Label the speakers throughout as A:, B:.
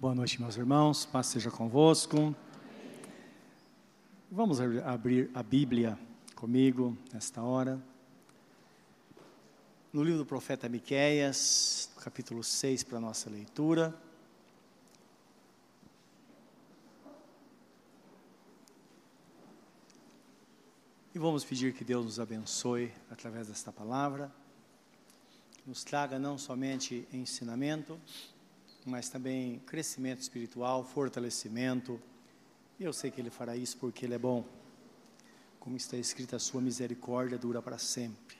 A: Boa noite, meus irmãos. Paz seja convosco. Vamos abrir a Bíblia comigo nesta hora. No livro do profeta Miqueias, capítulo 6, para a nossa leitura. E vamos pedir que Deus nos abençoe através desta palavra, que nos traga não somente ensinamento, mas também crescimento espiritual, fortalecimento. E eu sei que Ele fará isso porque Ele é bom. Como está escrito, a sua misericórdia dura para sempre.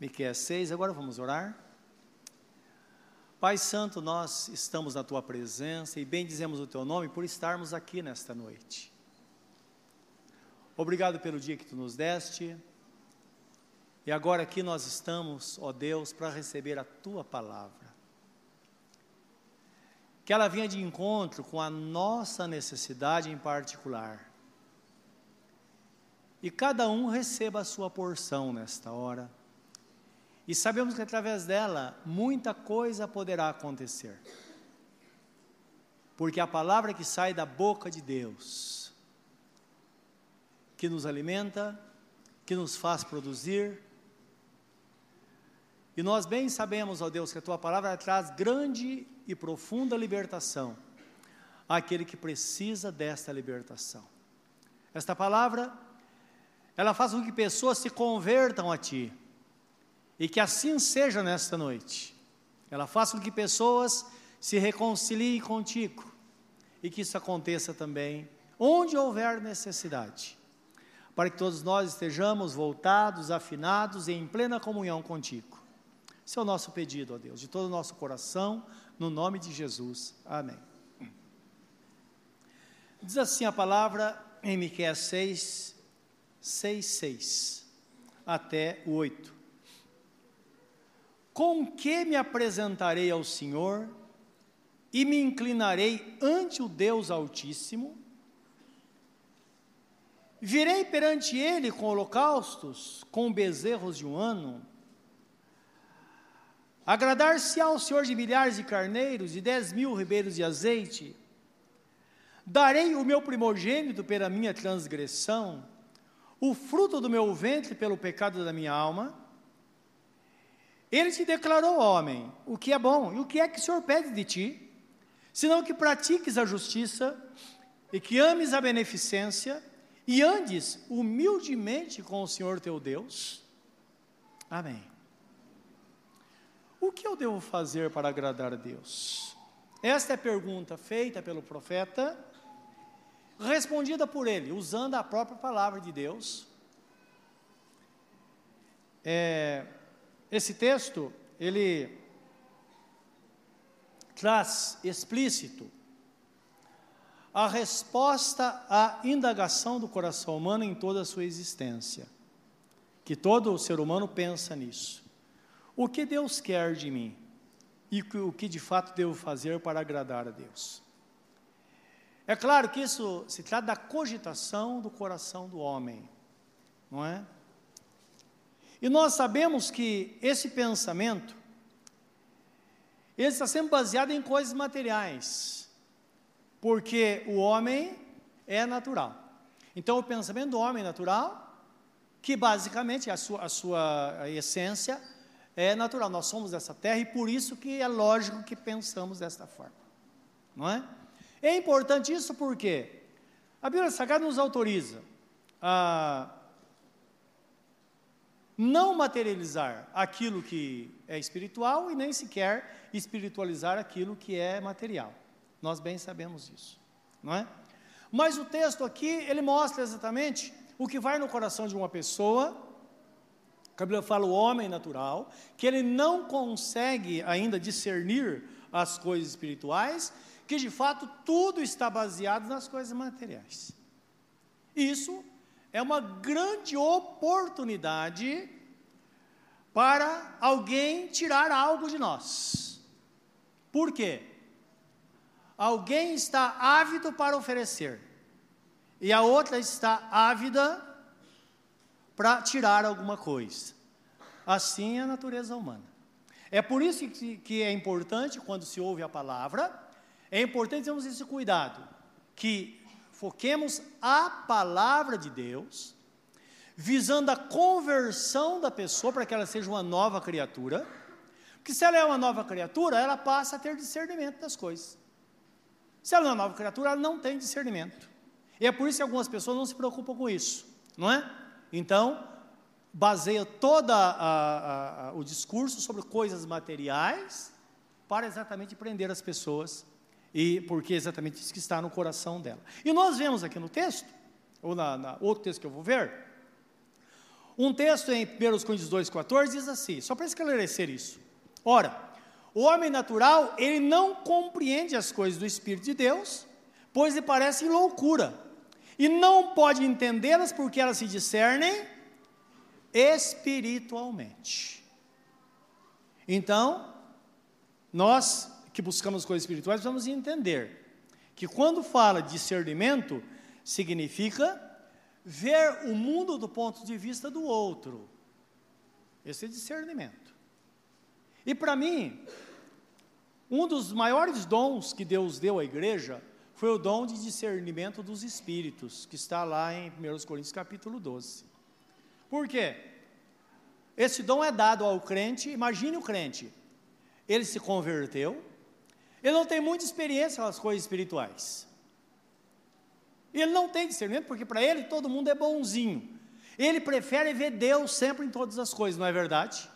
A: Miqueias 6, agora vamos orar. Pai Santo, nós estamos na Tua presença e bendizemos o Teu nome por estarmos aqui nesta noite. Obrigado pelo dia que Tu nos deste, e agora aqui nós estamos, ó Deus, para receber a tua palavra. Que ela venha de encontro com a nossa necessidade em particular. E cada um receba a sua porção nesta hora. E sabemos que através dela muita coisa poderá acontecer. Porque a palavra que sai da boca de Deus, que nos alimenta, que nos faz produzir, e nós bem sabemos, ó Deus, que a tua palavra traz grande e profunda libertação àquele que precisa desta libertação. Esta palavra, ela faz com que pessoas se convertam a ti. E que assim seja nesta noite. Ela faz com que pessoas se reconciliem contigo. E que isso aconteça também onde houver necessidade. Para que todos nós estejamos voltados, afinados e em plena comunhão contigo. Esse é o nosso pedido, ó Deus, de todo o nosso coração, no nome de Jesus. Amém. Diz assim a palavra em Miqueias 6, 6, 6, até o 8. Com que me apresentarei ao Senhor e me inclinarei ante o Deus Altíssimo? Virei perante Ele com holocaustos, com bezerros de um ano, Agradar-se ao Senhor de milhares de carneiros e dez mil ribeiros de azeite. Darei o meu primogênito pela minha transgressão, o fruto do meu ventre pelo pecado da minha alma. Ele te declarou, homem, o que é bom e o que é que o Senhor pede de ti, senão que pratiques a justiça e que ames a beneficência e andes humildemente com o Senhor teu Deus. Amém. O que eu devo fazer para agradar a Deus? Esta é a pergunta feita pelo profeta, respondida por ele, usando a própria palavra de Deus. É, esse texto, ele traz explícito a resposta à indagação do coração humano em toda a sua existência. Que todo ser humano pensa nisso o que Deus quer de mim e o que de fato devo fazer para agradar a Deus. É claro que isso se trata da cogitação do coração do homem, não é? E nós sabemos que esse pensamento ele está sempre baseado em coisas materiais, porque o homem é natural. Então, o pensamento do homem é natural, que basicamente a sua, a sua essência é natural, nós somos dessa terra e por isso que é lógico que pensamos desta forma. Não é? É importante isso porque a Bíblia Sagrada nos autoriza a não materializar aquilo que é espiritual e nem sequer espiritualizar aquilo que é material. Nós bem sabemos isso, não é? Mas o texto aqui, ele mostra exatamente o que vai no coração de uma pessoa a Bíblia fala o homem natural, que ele não consegue ainda discernir as coisas espirituais, que de fato tudo está baseado nas coisas materiais. Isso é uma grande oportunidade para alguém tirar algo de nós. Por quê? Alguém está ávido para oferecer, e a outra está ávida para tirar alguma coisa. Assim é a natureza humana. É por isso que, que é importante, quando se ouve a palavra, é importante termos esse cuidado, que foquemos a palavra de Deus, visando a conversão da pessoa para que ela seja uma nova criatura, porque se ela é uma nova criatura, ela passa a ter discernimento das coisas. Se ela é uma nova criatura, ela não tem discernimento. E é por isso que algumas pessoas não se preocupam com isso, não é? Então, baseia todo o discurso sobre coisas materiais para exatamente prender as pessoas e porque exatamente isso que está no coração dela. E nós vemos aqui no texto, ou na, na outro texto que eu vou ver, um texto em 1 Coríntios 2,14 diz assim, só para esclarecer isso. Ora, o homem natural, ele não compreende as coisas do Espírito de Deus, pois lhe parecem loucura, e não pode entendê-las porque elas se discernem espiritualmente. Então, nós que buscamos coisas espirituais precisamos entender que quando fala discernimento, significa ver o mundo do ponto de vista do outro. Esse é discernimento. E para mim, um dos maiores dons que Deus deu à igreja foi o dom de discernimento dos espíritos, que está lá em 1 Coríntios capítulo 12. Por quê? Esse dom é dado ao crente, imagine o crente, ele se converteu, ele não tem muita experiência com as coisas espirituais. Ele não tem discernimento, porque para ele todo mundo é bonzinho. Ele prefere ver Deus sempre em todas as coisas, não é verdade?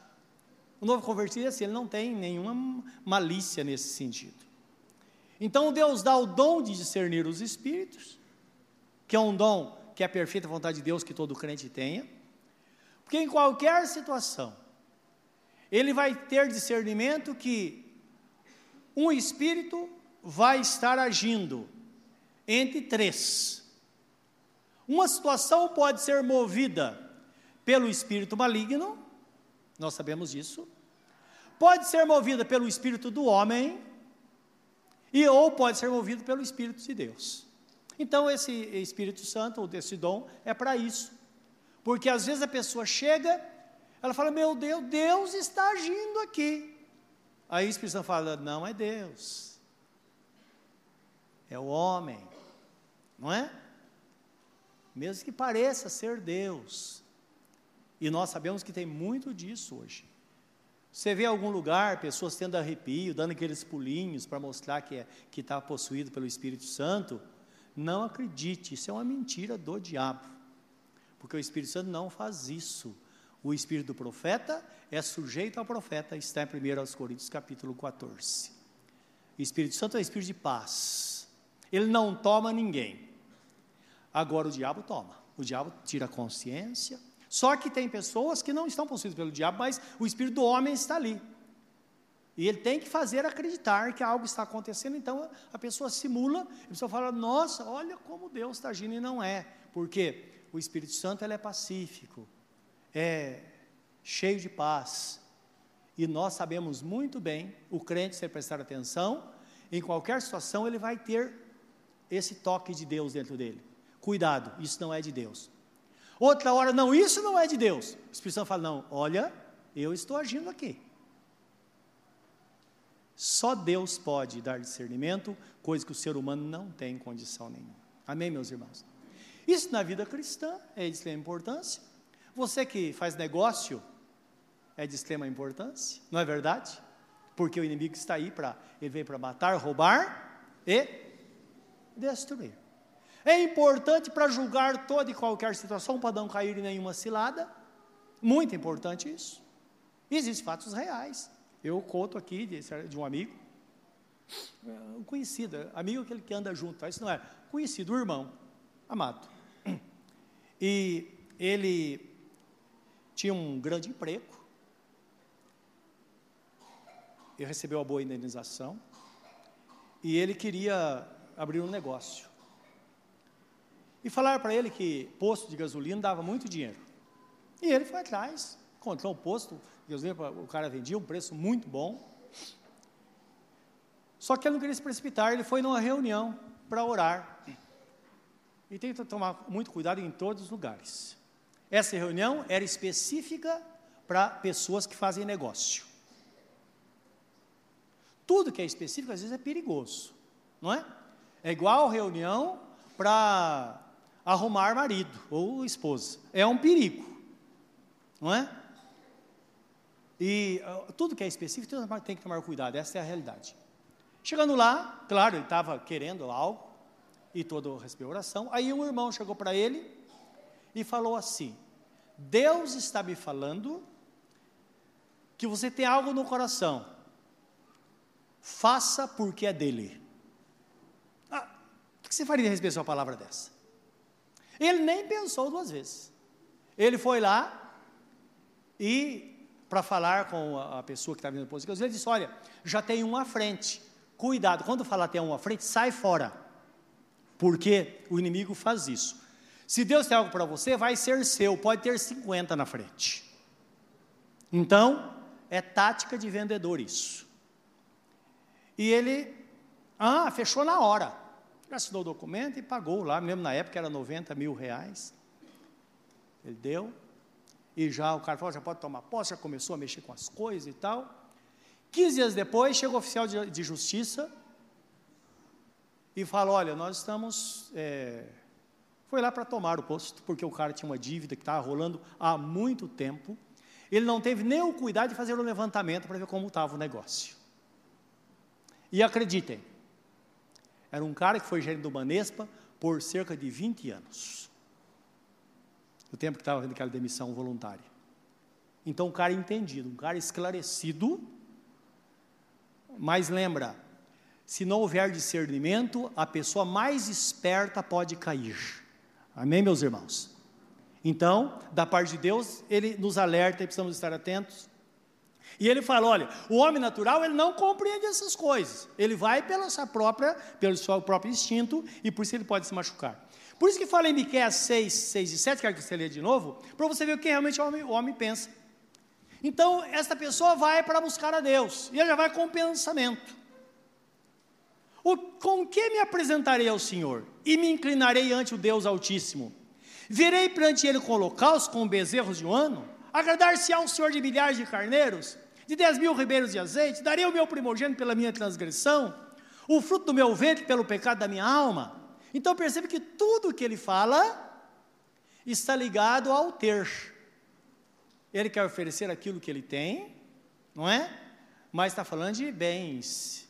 A: O novo convertido é assim, ele não tem nenhuma malícia nesse sentido. Então Deus dá o dom de discernir os espíritos, que é um dom que é a perfeita vontade de Deus que todo crente tenha. Porque em qualquer situação, ele vai ter discernimento que um espírito vai estar agindo entre três. Uma situação pode ser movida pelo espírito maligno, nós sabemos disso. Pode ser movida pelo espírito do homem e ou pode ser movido pelo espírito de Deus. Então esse Espírito Santo, ou desse dom, é para isso. Porque às vezes a pessoa chega, ela fala: Meu Deus, Deus está agindo aqui. Aí o Espírito Santo fala: Não é Deus, é o homem, não é? Mesmo que pareça ser Deus. E nós sabemos que tem muito disso hoje. Você vê algum lugar pessoas tendo arrepio, dando aqueles pulinhos para mostrar que é, está possuído pelo Espírito Santo. Não acredite, isso é uma mentira do diabo porque o Espírito Santo não faz isso. O espírito do profeta é sujeito ao profeta, está em 1 Coríntios capítulo 14. O Espírito Santo é o espírito de paz. Ele não toma ninguém. Agora o diabo toma. O diabo tira a consciência. Só que tem pessoas que não estão possuídas pelo diabo, mas o espírito do homem está ali. E ele tem que fazer acreditar que algo está acontecendo, então a pessoa simula, a pessoa fala, nossa, olha como Deus está agindo, e não é. Por quê? o Espírito Santo ele é pacífico, é cheio de paz. E nós sabemos muito bem, o crente, se prestar atenção, em qualquer situação ele vai ter esse toque de Deus dentro dele. Cuidado, isso não é de Deus. Outra hora, não, isso não é de Deus. O Espírito Santo fala, não, olha, eu estou agindo aqui. Só Deus pode dar discernimento, coisa que o ser humano não tem condição nenhuma. Amém, meus irmãos? Isso na vida cristã é de extrema importância. Você que faz negócio é de extrema importância, não é verdade? Porque o inimigo está aí para ele vem para matar, roubar e destruir. É importante para julgar toda e qualquer situação, para não cair em nenhuma cilada. Muito importante isso. Existem fatos reais. Eu conto aqui de, de um amigo, um conhecido, amigo aquele que anda junto, isso não é, conhecido, o irmão, amado. E ele tinha um grande emprego, e recebeu a boa indenização, e ele queria abrir um negócio. E falaram para ele que posto de gasolina dava muito dinheiro. E ele foi atrás, encontrou um posto o cara vendia um preço muito bom. Só que ele não queria se precipitar, ele foi numa reunião para orar. E tem que tomar muito cuidado em todos os lugares. Essa reunião era específica para pessoas que fazem negócio. tudo que é específico às vezes é perigoso, não é? É igual reunião para arrumar marido ou esposa. É um perigo, não é? E uh, tudo que é específico tem que tomar cuidado, essa é a realidade. Chegando lá, claro, ele estava querendo algo, e todo recebeu oração. Aí um irmão chegou para ele e falou assim: Deus está me falando que você tem algo no coração, faça porque é dele. Ah, o que você faria a respeito de uma palavra dessa? Ele nem pensou duas vezes. Ele foi lá e, para falar com a pessoa que estava vindo depois, ele disse: Olha, já tem um à frente, cuidado, quando falar tem um à frente, sai fora, porque o inimigo faz isso. Se Deus tem algo para você, vai ser seu, pode ter 50 na frente. Então, é tática de vendedor isso. E ele, ah, fechou na hora. Assinou o documento e pagou lá, mesmo na época era 90 mil reais. Ele deu. E já o cara falou, já pode tomar posse, já começou a mexer com as coisas e tal. 15 dias depois, chega o oficial de, de justiça e fala, olha, nós estamos... É, foi lá para tomar o posto, porque o cara tinha uma dívida que estava rolando há muito tempo. Ele não teve nem o cuidado de fazer o levantamento para ver como estava o negócio. E acreditem, era um cara que foi gerente do Banespa por cerca de 20 anos. O tempo que estava fazendo aquela demissão voluntária. Então, um cara entendido, um cara esclarecido, mas lembra, se não houver discernimento, a pessoa mais esperta pode cair. Amém, meus irmãos? Então, da parte de Deus, ele nos alerta e precisamos estar atentos. E ele fala: olha, o homem natural ele não compreende essas coisas. Ele vai pela sua própria, pelo seu próprio instinto e por isso ele pode se machucar. Por isso que fala em Miqueias 6, 6 e 7, quero que você leia de novo, para você ver o que realmente o homem, o homem pensa. Então, essa pessoa vai para buscar a Deus, e ele já vai com o pensamento. O, com que me apresentarei ao Senhor? E me inclinarei ante o Deus Altíssimo. Virei perante ele com holocaustos, com bezerros de um ano? Agradar-se ao Senhor de milhares de carneiros? De dez mil ribeiros de azeite? Darei o meu primogênito pela minha transgressão? O fruto do meu ventre pelo pecado da minha alma? Então percebe que tudo que ele fala está ligado ao ter. Ele quer oferecer aquilo que ele tem, não é? Mas está falando de bens,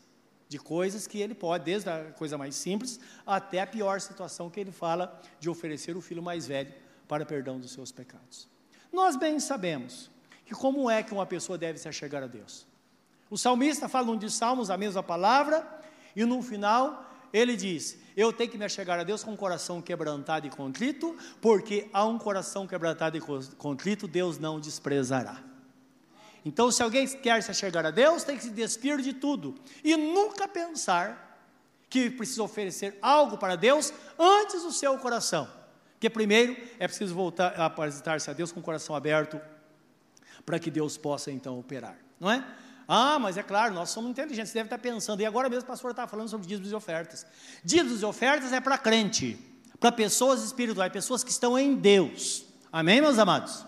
A: de coisas que ele pode, desde a coisa mais simples até a pior situação que ele fala de oferecer o filho mais velho para perdão dos seus pecados. Nós bem sabemos que como é que uma pessoa deve se achegar a Deus. O salmista fala num de Salmos a mesma palavra e no final ele diz: Eu tenho que me achegar a Deus com um coração quebrantado e contrito, porque a um coração quebrantado e contrito Deus não desprezará. Então, se alguém quer se chegar a Deus, tem que se despir de tudo e nunca pensar que precisa oferecer algo para Deus antes do seu coração. Porque primeiro é preciso voltar a apresentar-se a Deus com o coração aberto para que Deus possa então operar, não é? Ah, mas é claro, nós somos inteligentes, você deve estar pensando, e agora mesmo o pastor está falando sobre dízimos e ofertas. Dízimos e ofertas é para crente, para pessoas espirituais, pessoas que estão em Deus. Amém, meus amados?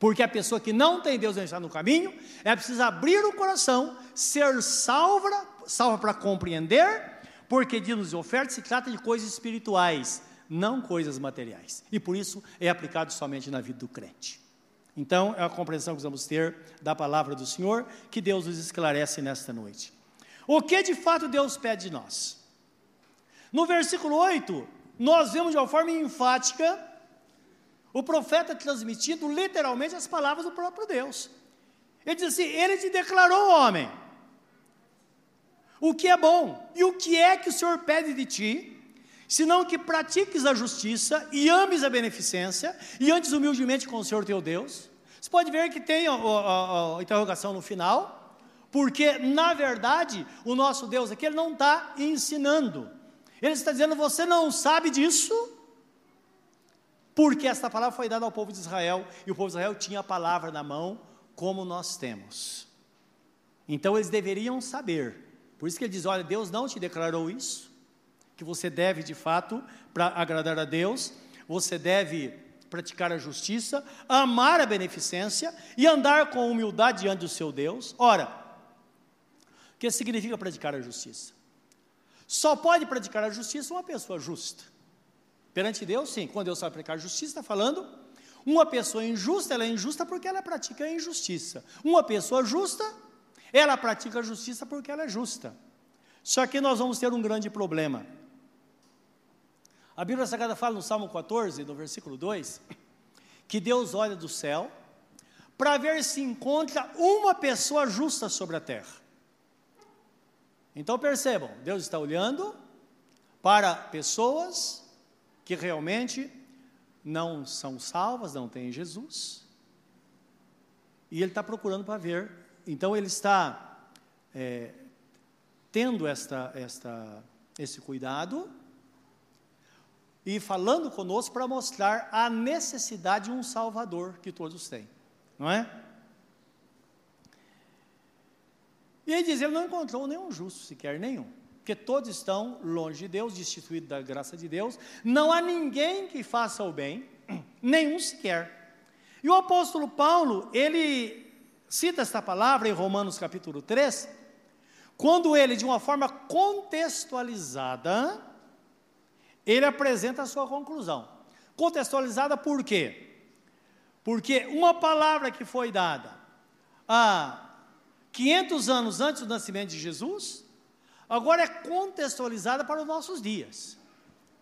A: Porque a pessoa que não tem Deus está no caminho, é preciso abrir o coração, ser salva, salva para compreender, porque dízimos e ofertas se trata de coisas espirituais, não coisas materiais. E por isso é aplicado somente na vida do crente. Então, é a compreensão que vamos ter da palavra do Senhor, que Deus nos esclarece nesta noite. O que de fato Deus pede de nós? No versículo 8, nós vemos de uma forma enfática o profeta transmitindo literalmente as palavras do próprio Deus. Ele diz assim: Ele te declarou homem. O que é bom e o que é que o Senhor pede de ti, senão que pratiques a justiça e ames a beneficência e antes humildemente com o Senhor teu Deus. Você pode ver que tem a, interrogação no final, porque na verdade o nosso Deus aqui ele não está ensinando, ele está dizendo: você não sabe disso, porque esta palavra foi dada ao povo de Israel, e o povo de Israel tinha a palavra na mão, como nós temos. Então eles deveriam saber. Por isso que ele diz: olha, Deus não te declarou isso, que você deve de fato, para agradar a Deus, você deve praticar a justiça, amar a beneficência e andar com humildade diante do seu Deus. Ora, o que significa praticar a justiça. Só pode praticar a justiça uma pessoa justa. Perante Deus, sim. Quando Deus sabe praticar a justiça, está falando uma pessoa injusta, ela é injusta porque ela pratica a injustiça. Uma pessoa justa, ela pratica a justiça porque ela é justa. Só que nós vamos ter um grande problema. A Bíblia Sagrada fala no Salmo 14, no versículo 2, que Deus olha do céu para ver se encontra uma pessoa justa sobre a terra. Então percebam, Deus está olhando para pessoas que realmente não são salvas, não têm Jesus, e Ele está procurando para ver. Então Ele está é, tendo esta, esta, esse cuidado e falando conosco para mostrar a necessidade de um Salvador que todos têm, não é? E ele diz: ele não encontrou nenhum justo, sequer nenhum, porque todos estão longe de Deus, destituídos da graça de Deus, não há ninguém que faça o bem, nenhum sequer. E o apóstolo Paulo, ele cita esta palavra em Romanos capítulo 3, quando ele, de uma forma contextualizada, ele apresenta a sua conclusão. Contextualizada por quê? Porque uma palavra que foi dada há 500 anos antes do nascimento de Jesus, agora é contextualizada para os nossos dias.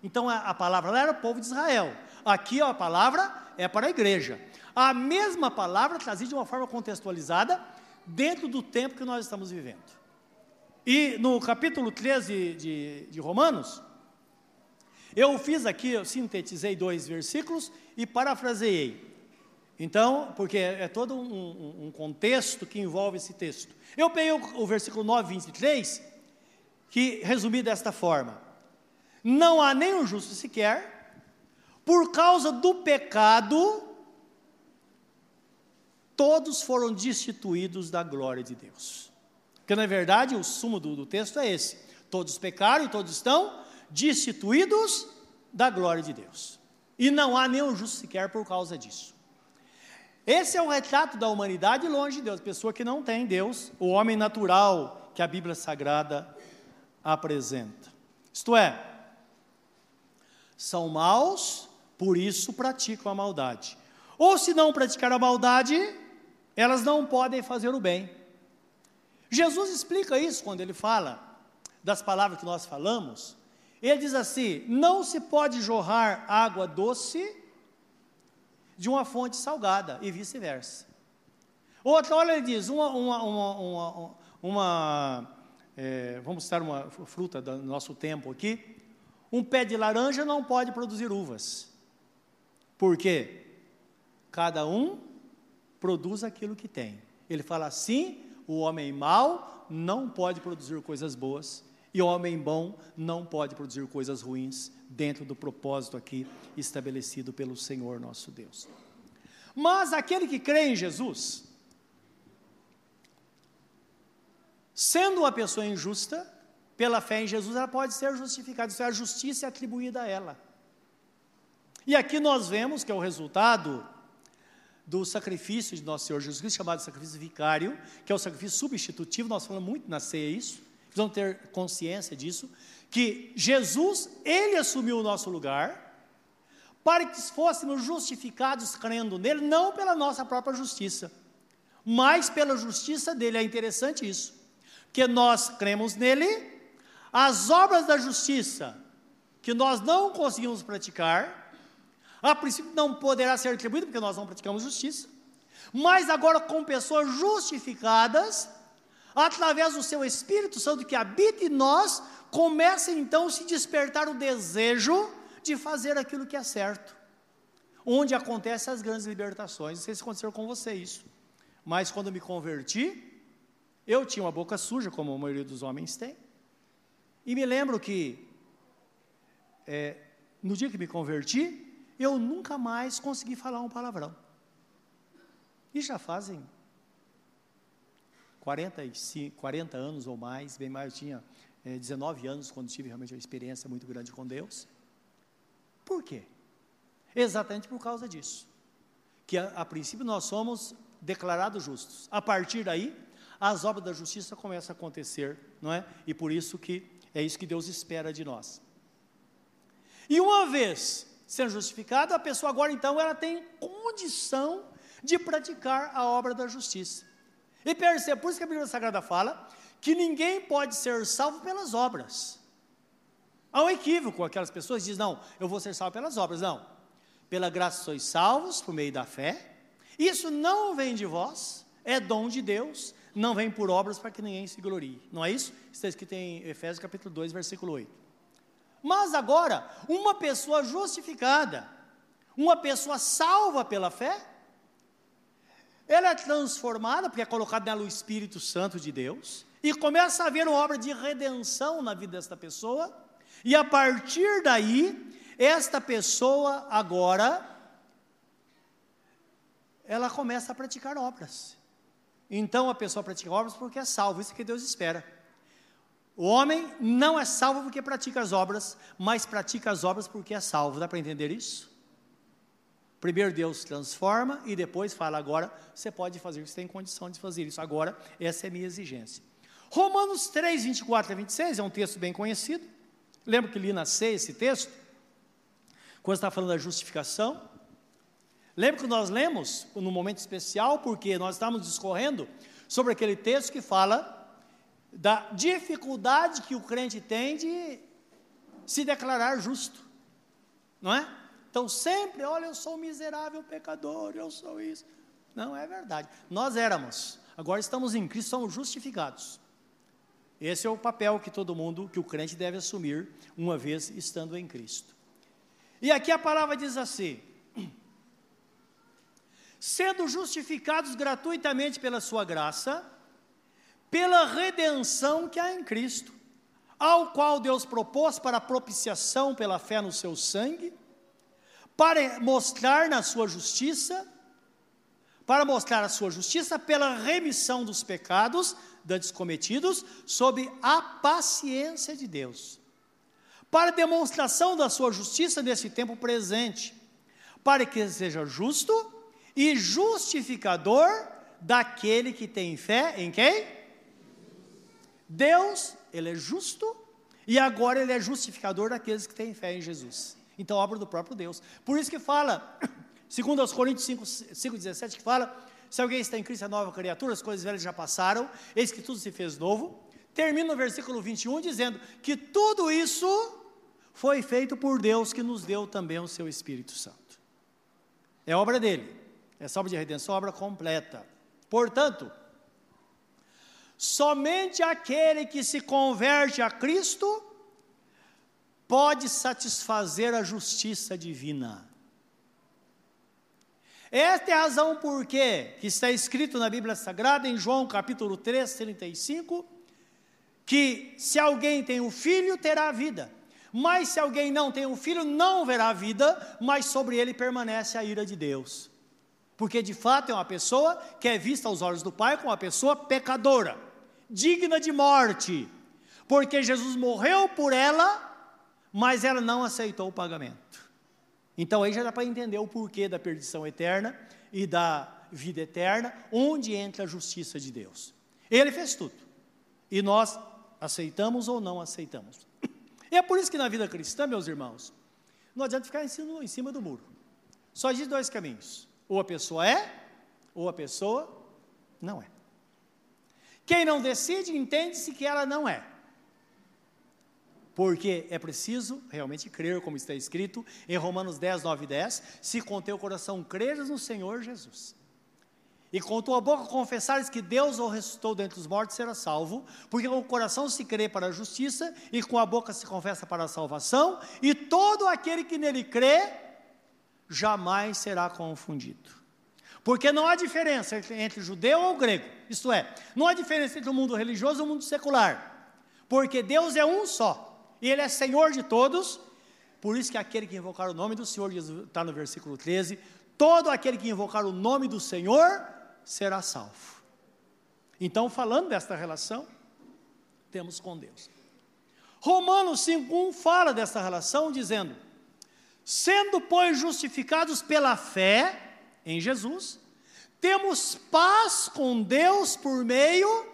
A: Então a, palavra lá era o povo de Israel. Aqui a palavra é para a igreja. A mesma palavra trazida de uma forma contextualizada dentro do tempo que nós estamos vivendo. E no capítulo 13 de, de Romanos, eu fiz aqui, eu sintetizei dois versículos e parafraseei. Então, porque é, todo um, um, contexto que envolve esse texto. Eu peguei o, o versículo 9, 23, que resumi desta forma: Não há nenhum justo sequer, por causa do pecado, todos foram destituídos da glória de Deus. Porque, na verdade, o sumo do, do texto é esse: todos pecaram e todos estão destituídos da glória de Deus. E não há nenhum justo sequer por causa disso. Esse é um retrato da humanidade longe de Deus, pessoa que não tem Deus, o homem natural que a Bíblia Sagrada apresenta. Isto é, são maus, por isso praticam a maldade. Ou se não praticar a maldade, elas não podem fazer o bem. Jesus explica isso quando ele fala das palavras que nós falamos, ele diz assim: não se pode jorrar água doce de uma fonte salgada e vice-versa. Outra, olha, ele diz: uma, uma, uma, uma, é, vamos citar uma fruta do nosso tempo aqui. Um pé de laranja não pode produzir uvas. Por quê? Cada um produz aquilo que tem. Ele fala assim: o homem mau não pode produzir coisas boas, e homem bom não pode produzir coisas ruins dentro do propósito aqui estabelecido pelo Senhor nosso Deus. Mas aquele que crê em Jesus, sendo uma pessoa injusta, pela fé em Jesus, ela pode ser justificada, isso é a justiça atribuída a ela. E aqui nós vemos que é o resultado do sacrifício de nosso Senhor Jesus Cristo, chamado sacrifício vicário, que é o sacrifício substitutivo, nós falamos muito na ceia isso, precisamos ter consciência disso, que Jesus, Ele assumiu o nosso lugar, para que fôssemos justificados crendo nele, não pela nossa própria justiça, mas pela justiça dele. É interessante isso, que nós cremos nele, as obras da justiça que nós não conseguimos praticar, a princípio não poderá ser atribuído porque nós não praticamos justiça, mas agora com pessoas justificadas, através do seu Espírito Santo que habita em nós, começa então a se despertar o desejo de fazer aquilo que é certo. Onde acontecem as grandes libertações. Não sei se aconteceu com você isso. Mas quando me converti, eu tinha uma boca suja, como a maioria dos homens tem. E me lembro que, é, no dia que me converti, eu nunca mais consegui falar um palavrão. E já fazem 45, 40 anos ou mais, bem mais, eu tinha é, 19 anos quando tive realmente uma experiência muito grande com Deus. Por quê? Exatamente por causa disso. Que a, a princípio nós somos declarados justos. A partir daí, as obras da justiça começam a acontecer, não é? E por isso que é isso que Deus espera de nós. E uma vez sendo justificada, a pessoa agora então ela tem condição de praticar a obra da justiça. E perceba, por isso que a Bíblia Sagrada fala que ninguém pode ser salvo pelas obras. Há um equívoco, aquelas pessoas dizem, não, eu vou ser salvo pelas obras. Não, pela graça sois salvos por meio da fé. Isso não vem de vós, é dom de Deus, não vem por obras para que ninguém se glorie. Não é isso? Está escrito em Efésios capítulo 2, versículo 8. Mas agora, uma pessoa justificada, uma pessoa salva pela fé, ela é transformada, porque é colocado nela o Espírito Santo de Deus, e começa a haver uma obra de redenção na vida desta pessoa, e a partir daí, esta pessoa agora, ela começa a praticar obras. Então a pessoa pratica obras porque é salvo, isso é que Deus espera. O homem não é salvo porque pratica as obras, mas pratica as obras porque é salvo. Dá para entender isso? Primeiro Deus transforma e depois fala: agora você pode fazer, você tem condição de fazer isso. Agora, essa é a minha exigência. Romanos 3, 24 a 26 é um texto bem conhecido. Lembra que li na C esse texto? Quando está falando da justificação. Lembra que nós lemos no momento especial, porque nós estávamos discorrendo sobre aquele texto que fala da dificuldade que o crente tem de se declarar justo, não é? Então sempre, olha, eu sou miserável pecador, eu sou isso. Não é verdade. Nós éramos, agora estamos em Cristo, somos justificados. Esse é o papel que todo mundo, que o crente deve assumir, uma vez estando em Cristo. E aqui a palavra diz assim: sendo justificados gratuitamente pela sua graça, pela redenção que há em Cristo, ao qual Deus propôs para propiciação pela fé no seu sangue, para mostrar na sua justiça, para mostrar a sua justiça pela remissão dos pecados dantes cometidos, sob a paciência de Deus, para demonstração da sua justiça nesse tempo presente, para que seja justo e justificador daquele que tem fé em quem? Deus, ele é justo e agora ele é justificador daqueles que têm fé em Jesus. Então, obra do próprio Deus. Por isso que fala, segundo aos Coríntios 5, 5 17, que fala, se alguém está em Cristo, é nova criatura, as coisas velhas já passaram, eis que tudo se fez novo. Termina no versículo 21 dizendo que tudo isso foi feito por Deus que nos deu também o seu Espírito Santo. É obra dele. Essa obra de redenção é obra completa. Portanto, Somente aquele que se converte a Cristo pode satisfazer a justiça divina. Esta é a razão por que está escrito na Bíblia Sagrada, em João capítulo 3, 35, que se alguém tem o um filho, terá a vida. Mas se alguém não tem um filho, não verá a vida, mas sobre ele permanece a ira de Deus. Porque de fato é uma pessoa que é vista aos olhos do Pai como uma pessoa pecadora digna de morte, porque Jesus morreu por ela, mas ela não aceitou o pagamento. Então aí já dá para entender o porquê da perdição eterna e da vida eterna, onde entra a justiça de Deus. Ele fez tudo. E nós aceitamos ou não aceitamos. E é por isso que na vida cristã, meus irmãos, não adianta ficar em cima, do muro. Só existe dois caminhos: ou a pessoa é, ou a pessoa não é. Quem não decide, entende-se que ela não é. Porque é preciso realmente crer, como está escrito em Romanos 10, 9 e 10, se com teu coração creres no Senhor Jesus. E com tua boca confessares que Deus o ressuscitou dentre os mortos, será salvo, porque com o coração se crê para a justiça, e com a boca se confessa para a salvação, e todo aquele que nele crê, jamais será confundido. Porque não há diferença entre judeu ou grego, isto é, não há diferença entre o mundo religioso e o mundo secular, porque Deus é um só, e Ele é Senhor de todos, por isso que aquele que invocar o nome do Senhor, está no versículo 13, todo aquele que invocar o nome do Senhor será salvo. Então, falando desta relação, temos com Deus. Romanos 5,1 fala desta relação, dizendo: sendo, pois, justificados pela fé, em Jesus, temos paz com Deus por meio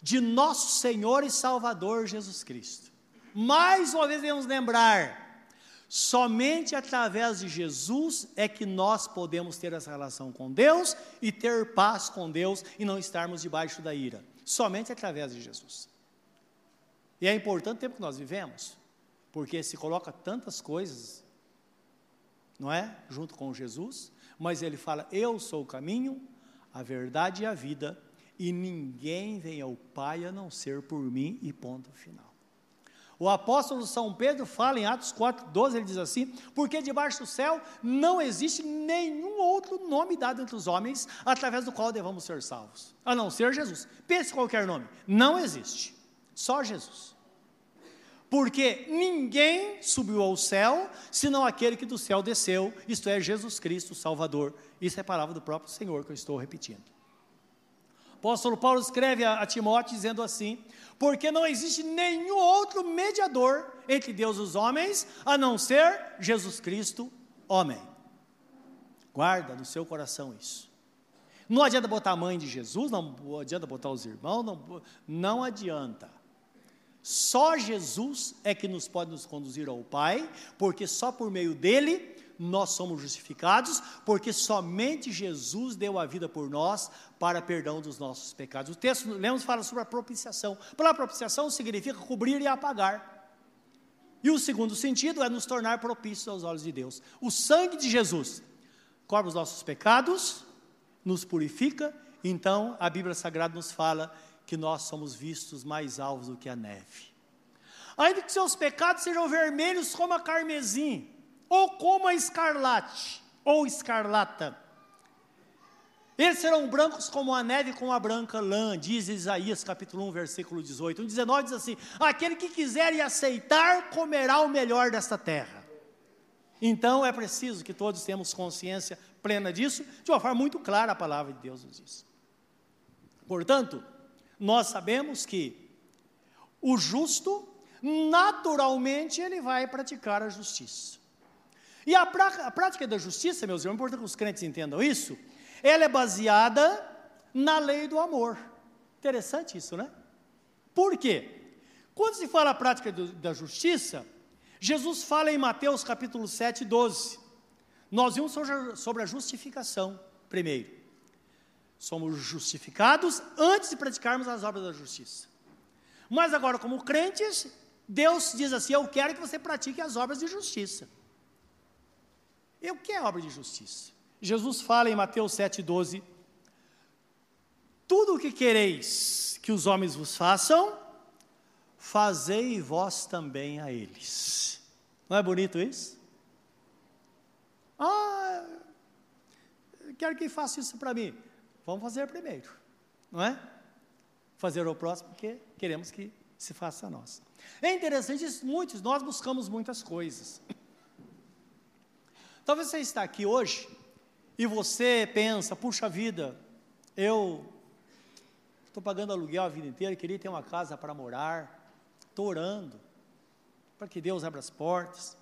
A: de nosso Senhor e Salvador Jesus Cristo. Mais uma vez devemos lembrar, somente através de Jesus é que nós podemos ter essa relação com Deus e ter paz com Deus e não estarmos debaixo da ira. Somente através de Jesus. E é importante o tempo que nós vivemos, porque se coloca tantas coisas, não é? Junto com Jesus, mas ele fala: Eu sou o caminho, a verdade e a vida, e ninguém vem ao Pai a não ser por mim, e ponto final. O apóstolo São Pedro fala em Atos 4, 12, ele diz assim: Porque debaixo do céu não existe nenhum outro nome dado entre os homens através do qual devamos ser salvos, a não ser Jesus. Pense qualquer nome, não existe, só Jesus. Porque ninguém subiu ao céu, senão aquele que do céu desceu, isto é, Jesus Cristo, Salvador. Isso é palavra do próprio Senhor que eu estou repetindo apóstolo Paulo escreve a, a Timóteo dizendo assim: porque não existe nenhum outro mediador entre Deus e os homens, a não ser Jesus Cristo, homem. Guarda no seu coração isso. Não adianta botar a mãe de Jesus, não adianta botar os irmãos, não, não adianta. Só Jesus é que nos pode nos conduzir ao Pai, porque só por meio dele nós somos justificados, porque somente Jesus deu a vida por nós para perdão dos nossos pecados. O texto, lemos, fala sobre a propiciação. Para propiciação significa cobrir e apagar. E o segundo sentido é nos tornar propícios aos olhos de Deus. O sangue de Jesus cobre os nossos pecados, nos purifica, então a Bíblia Sagrada nos fala que nós somos vistos mais alvos do que a neve. Ainda que seus pecados sejam vermelhos como a carmesim, ou como a escarlate, ou escarlata. Eles serão brancos como a neve com a branca lã, diz Isaías capítulo 1, versículo 18. O 19 diz assim: Aquele que quiser e aceitar, comerá o melhor desta terra. Então é preciso que todos tenhamos consciência plena disso, de uma forma muito clara a palavra de Deus nos diz. Portanto, nós sabemos que o justo, naturalmente, ele vai praticar a justiça. E a, pra, a prática da justiça, meus irmãos, é importante que os crentes entendam isso, ela é baseada na lei do amor. Interessante isso, né? Por quê? Quando se fala a prática do, da justiça, Jesus fala em Mateus capítulo 7, 12. Nós vimos sobre, sobre a justificação, primeiro. Somos justificados antes de praticarmos as obras da justiça. Mas agora, como crentes, Deus diz assim: Eu quero que você pratique as obras de justiça. E o que é obra de justiça? Jesus fala em Mateus 7,12: Tudo o que quereis que os homens vos façam, fazei vós também a eles. Não é bonito isso? Ah, quero que faça isso para mim. Vamos fazer primeiro, não é? Fazer o próximo, porque queremos que se faça a nós. É interessante, muitos, nós buscamos muitas coisas. Talvez você está aqui hoje e você pensa, puxa vida, eu estou pagando aluguel a vida inteira, queria ter uma casa para morar, estou orando para que Deus abra as portas.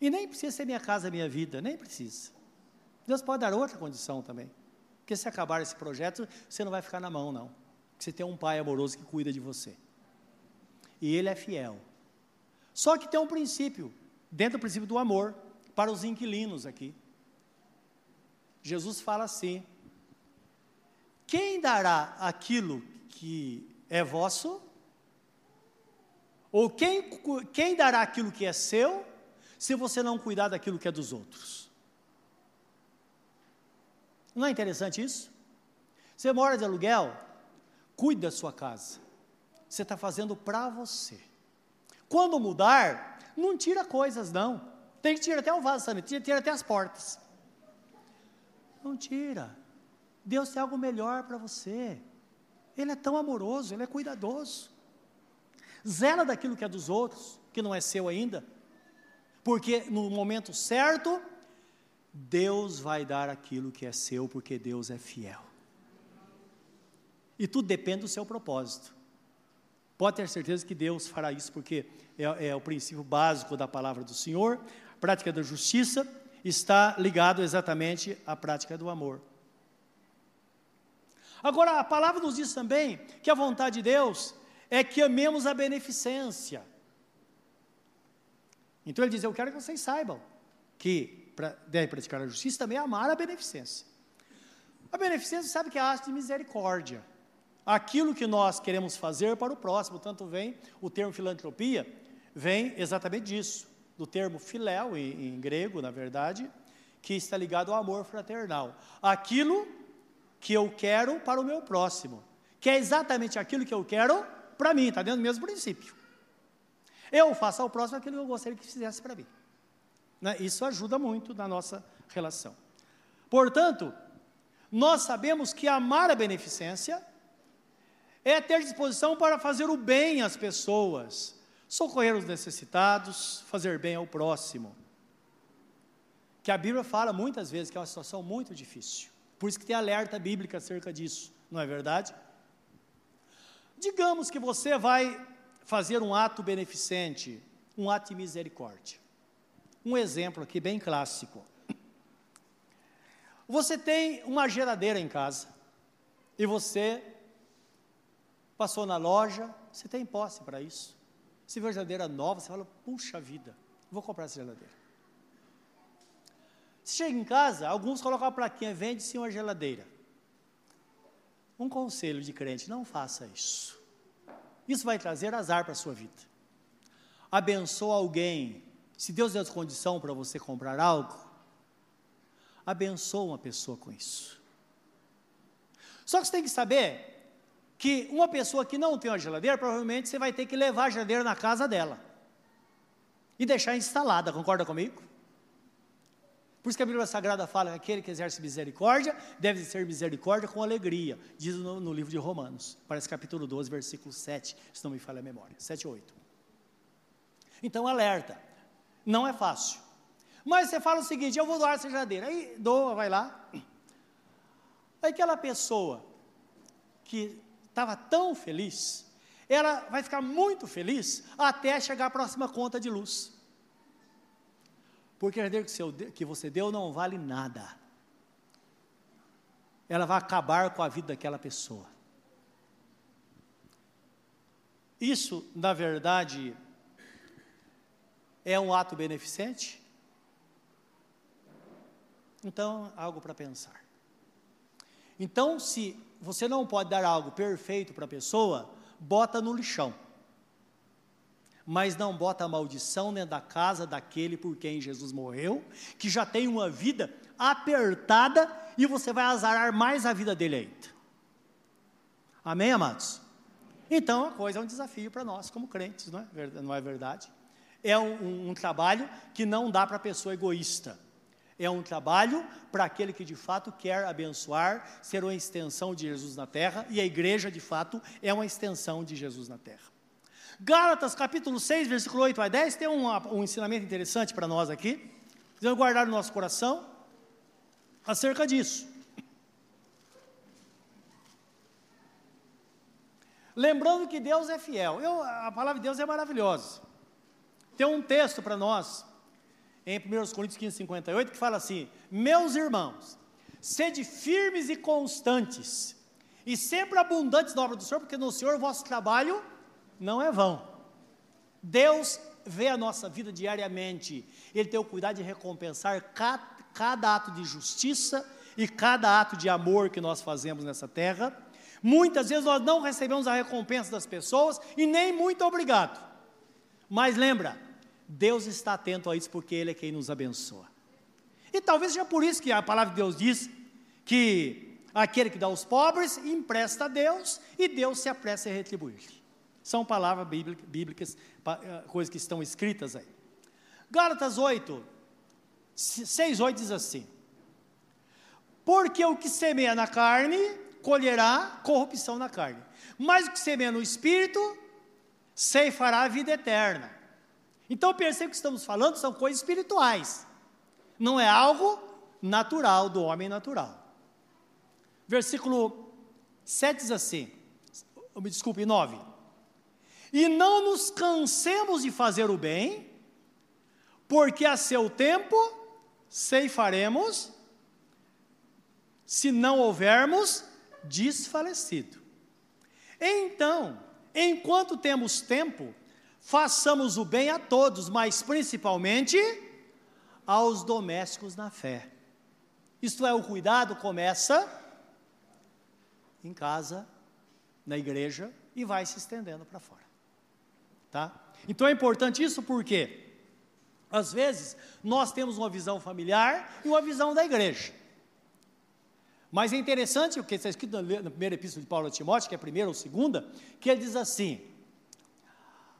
A: E nem precisa ser minha casa, minha vida, nem precisa. Deus pode dar outra condição também. Porque se acabar esse projeto, você não vai ficar na mão, não. Você tem um pai amoroso que cuida de você. E ele é fiel. Só que tem um princípio dentro do princípio do amor, para os inquilinos aqui. Jesus fala assim: quem dará aquilo que é vosso? Ou quem, quem dará aquilo que é seu, se você não cuidar daquilo que é dos outros? Não é interessante isso? Você mora de aluguel, cuide da sua casa. Você está fazendo para você. Quando mudar, não tira coisas, não. Tem que tirar até o vaso sanitário, tira até as portas. Não tira. Deus tem algo melhor para você. Ele é tão amoroso, ele é cuidadoso. Zela daquilo que é dos outros, que não é seu ainda. Porque no momento certo, Deus vai dar aquilo que é seu, porque Deus é fiel. E tudo depende do seu propósito. Pode ter certeza que Deus fará isso, porque é, é o princípio básico da palavra do Senhor. A prática da justiça está ligado exatamente à prática do amor. Agora, a palavra nos diz também que a vontade de Deus é que amemos a beneficência. Então ele diz: Eu quero que vocês saibam que pra, deve praticar a justiça também é amar a beneficência. A beneficência sabe que é ato de misericórdia. Aquilo que nós queremos fazer para o próximo, tanto vem o termo filantropia, vem exatamente disso, do termo filéu, em, em grego, na verdade, que está ligado ao amor fraternal. Aquilo que eu quero para o meu próximo, que é exatamente aquilo que eu quero para mim, está dentro do mesmo princípio. Eu faço ao próximo aquilo que eu gostaria que fizesse para mim. Né? Isso ajuda muito na nossa relação. Portanto, nós sabemos que amar a beneficência é ter disposição para fazer o bem às pessoas, socorrer os necessitados, fazer bem ao próximo. Que a Bíblia fala muitas vezes que é uma situação muito difícil. Por isso que tem alerta bíblica acerca disso, não é verdade? Digamos que você vai fazer um ato beneficente, um ato de misericórdia. Um exemplo aqui bem clássico. Você tem uma geladeira em casa e você passou na loja, você tem posse para isso. Se vê uma geladeira nova, você fala: puxa vida, vou comprar essa geladeira. Você chega em casa, alguns colocam a plaquinha: vende-se uma geladeira. Um conselho de crente: não faça isso. Isso vai trazer azar para a sua vida. Abençoa alguém. Se Deus deu condição para você comprar algo, abençoa uma pessoa com isso. Só que você tem que saber que uma pessoa que não tem uma geladeira, provavelmente você vai ter que levar a geladeira na casa dela e deixar instalada, concorda comigo? Por isso que a Bíblia Sagrada fala que aquele que exerce misericórdia deve ser misericórdia com alegria, diz no, no, livro de Romanos, parece capítulo 12, versículo 7, se não me falha a memória, 7 e 8. Então, alerta, não é fácil. Mas você fala o seguinte: eu vou doar essa geladeira, aí doa, vai lá. Aí aquela pessoa que estava tão feliz, ela vai ficar muito feliz até chegar a próxima conta de luz porque a herdeira que você deu não vale nada. Ela vai acabar com a vida daquela pessoa. Isso, na verdade, é um ato beneficente? Então, algo para pensar. Então, se você não pode dar algo perfeito para a pessoa, bota no lixão mas não bota a maldição dentro da casa daquele por quem Jesus morreu, que já tem uma vida apertada e você vai azarar mais a vida dele ainda. Amém, amados? Então a coisa é um desafio para nós como crentes, não é, não é verdade? É um, um, um trabalho que não dá para a pessoa egoísta. É um trabalho para aquele que de fato quer abençoar, ser uma extensão de Jesus na terra, e a igreja de fato é uma extensão de Jesus na terra. Gálatas capítulo 6, versículo 8 a 10, tem um, um ensinamento interessante para nós aqui. Precisamos guardar no nosso coração acerca disso. Lembrando que Deus é fiel. Eu, a palavra de Deus é maravilhosa. Tem um texto para nós, em 1 Coríntios 15, 58, que fala assim: Meus irmãos, sede firmes e constantes, e sempre abundantes na obra do Senhor, porque no Senhor o vosso trabalho não é vão. Deus vê a nossa vida diariamente, Ele tem o cuidado de recompensar cada, cada ato de justiça e cada ato de amor que nós fazemos nessa terra. Muitas vezes nós não recebemos a recompensa das pessoas e nem muito obrigado. Mas lembra, Deus está atento a isso porque Ele é quem nos abençoa. E talvez seja por isso que a palavra de Deus diz que aquele que dá aos pobres empresta a Deus e Deus se apressa a retribuir-lhe. São palavras bíblicas, eh, coisas que estão escritas aí. Gálatas 8, 6, 8 diz assim: Porque o que semeia na carne, colherá corrupção na carne, mas o que semeia no espírito, ceifará a vida eterna. Então perceba que estamos falando são coisas espirituais, não é algo natural do homem natural. Versículo 7 diz assim: me desculpe, 9 e não nos cansemos de fazer o bem, porque a seu tempo ceifaremos, se não houvermos desfalecido. Então, enquanto temos tempo, façamos o bem a todos, mas principalmente aos domésticos na fé. Isto é, o cuidado começa em casa, na igreja e vai se estendendo para fora. Tá? Então é importante isso porque às vezes nós temos uma visão familiar e uma visão da igreja. Mas é interessante o que está escrito na primeira epístola de Paulo a Timóteo, que é a primeira ou segunda, que ele diz assim: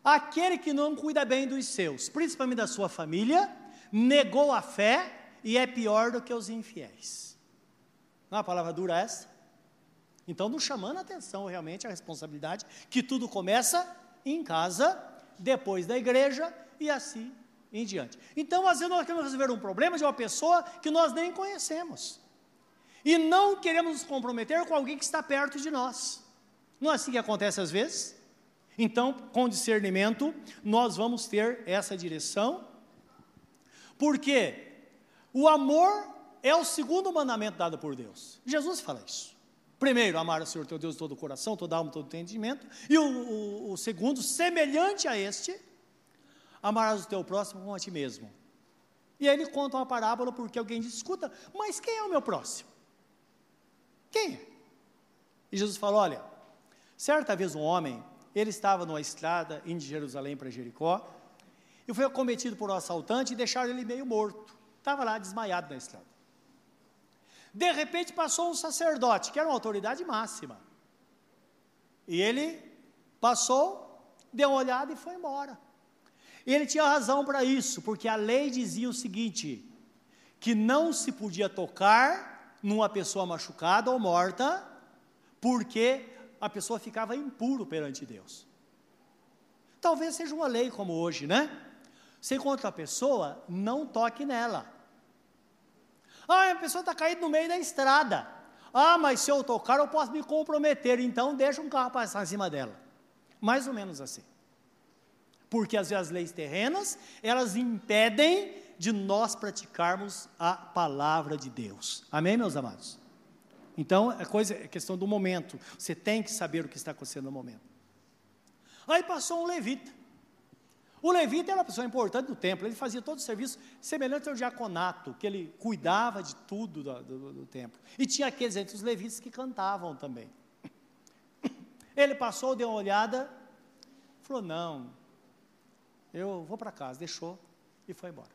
A: Aquele que não cuida bem dos seus, principalmente da sua família, negou a fé e é pior do que os infiéis. Não é uma palavra dura essa? Então, nos chamando a atenção realmente a responsabilidade que tudo começa em casa, depois da igreja e assim em diante. Então, às vezes nós queremos resolver um problema de uma pessoa que nós nem conhecemos. E não queremos nos comprometer com alguém que está perto de nós. Não é assim que acontece às vezes? Então, com discernimento, nós vamos ter essa direção, porque o amor é o segundo mandamento dado por Deus. Jesus fala isso. Primeiro, amar o Senhor teu Deus de todo o coração, toda a alma, todo o entendimento. E o, o, o segundo, semelhante a este, amarás o teu próximo como a ti mesmo. E aí ele conta uma parábola porque alguém diz, escuta, mas quem é o meu próximo? Quem é? E Jesus fala, olha, certa vez um homem, ele estava numa estrada indo de Jerusalém para Jericó, e foi cometido por um assaltante e deixaram ele meio morto. Estava lá desmaiado na estrada. De repente passou um sacerdote, que era uma autoridade máxima. E ele passou, deu uma olhada e foi embora. E ele tinha razão para isso, porque a lei dizia o seguinte: que não se podia tocar numa pessoa machucada ou morta, porque a pessoa ficava impuro perante Deus. Talvez seja uma lei como hoje, né? Se encontra a pessoa, não toque nela. Ah, a pessoa está caída no meio da estrada. Ah, mas se eu tocar, eu posso me comprometer, então deixa um carro passar em cima dela. Mais ou menos assim. Porque às vezes as leis terrenas, elas impedem de nós praticarmos a palavra de Deus. Amém, meus amados? Então, é coisa, é questão do momento. Você tem que saber o que está acontecendo no momento. Aí passou um levita. O levita era uma pessoa importante do templo, ele fazia todo o serviço semelhante ao diaconato, que ele cuidava de tudo do, do, do templo. E tinha aqueles entre os levitas que cantavam também. Ele passou, deu uma olhada, falou: Não, eu vou para casa, deixou e foi embora.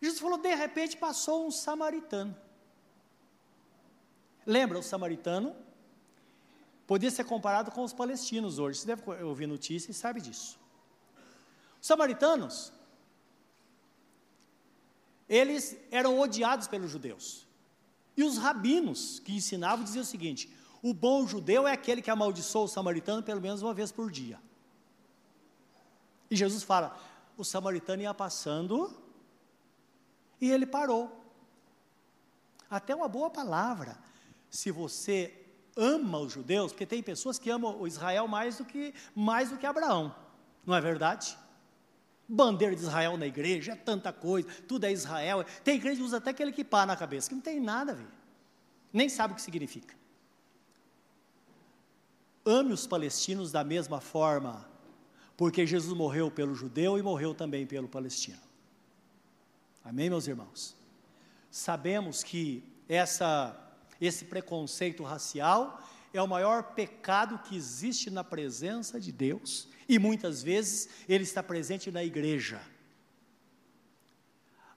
A: Jesus falou: De repente passou um samaritano. Lembra o samaritano? Podia ser comparado com os palestinos hoje. Você deve ouvir notícias e sabe disso. Os samaritanos, eles eram odiados pelos judeus. E os rabinos que ensinavam diziam o seguinte: o bom judeu é aquele que amaldiçoa o samaritano pelo menos uma vez por dia. E Jesus fala: o samaritano ia passando e ele parou. Até uma boa palavra. Se você ama os judeus, porque tem pessoas que amam o Israel mais do que mais do que Abraão, não é verdade? bandeira de Israel na igreja, é tanta coisa, tudo é Israel. Tem igreja que usa até aquele que pá na cabeça, que não tem nada a ver, nem sabe o que significa. Ame os palestinos da mesma forma, porque Jesus morreu pelo judeu e morreu também pelo palestino. Amém, meus irmãos? Sabemos que essa, esse preconceito racial é o maior pecado que existe na presença de Deus e muitas vezes ele está presente na igreja.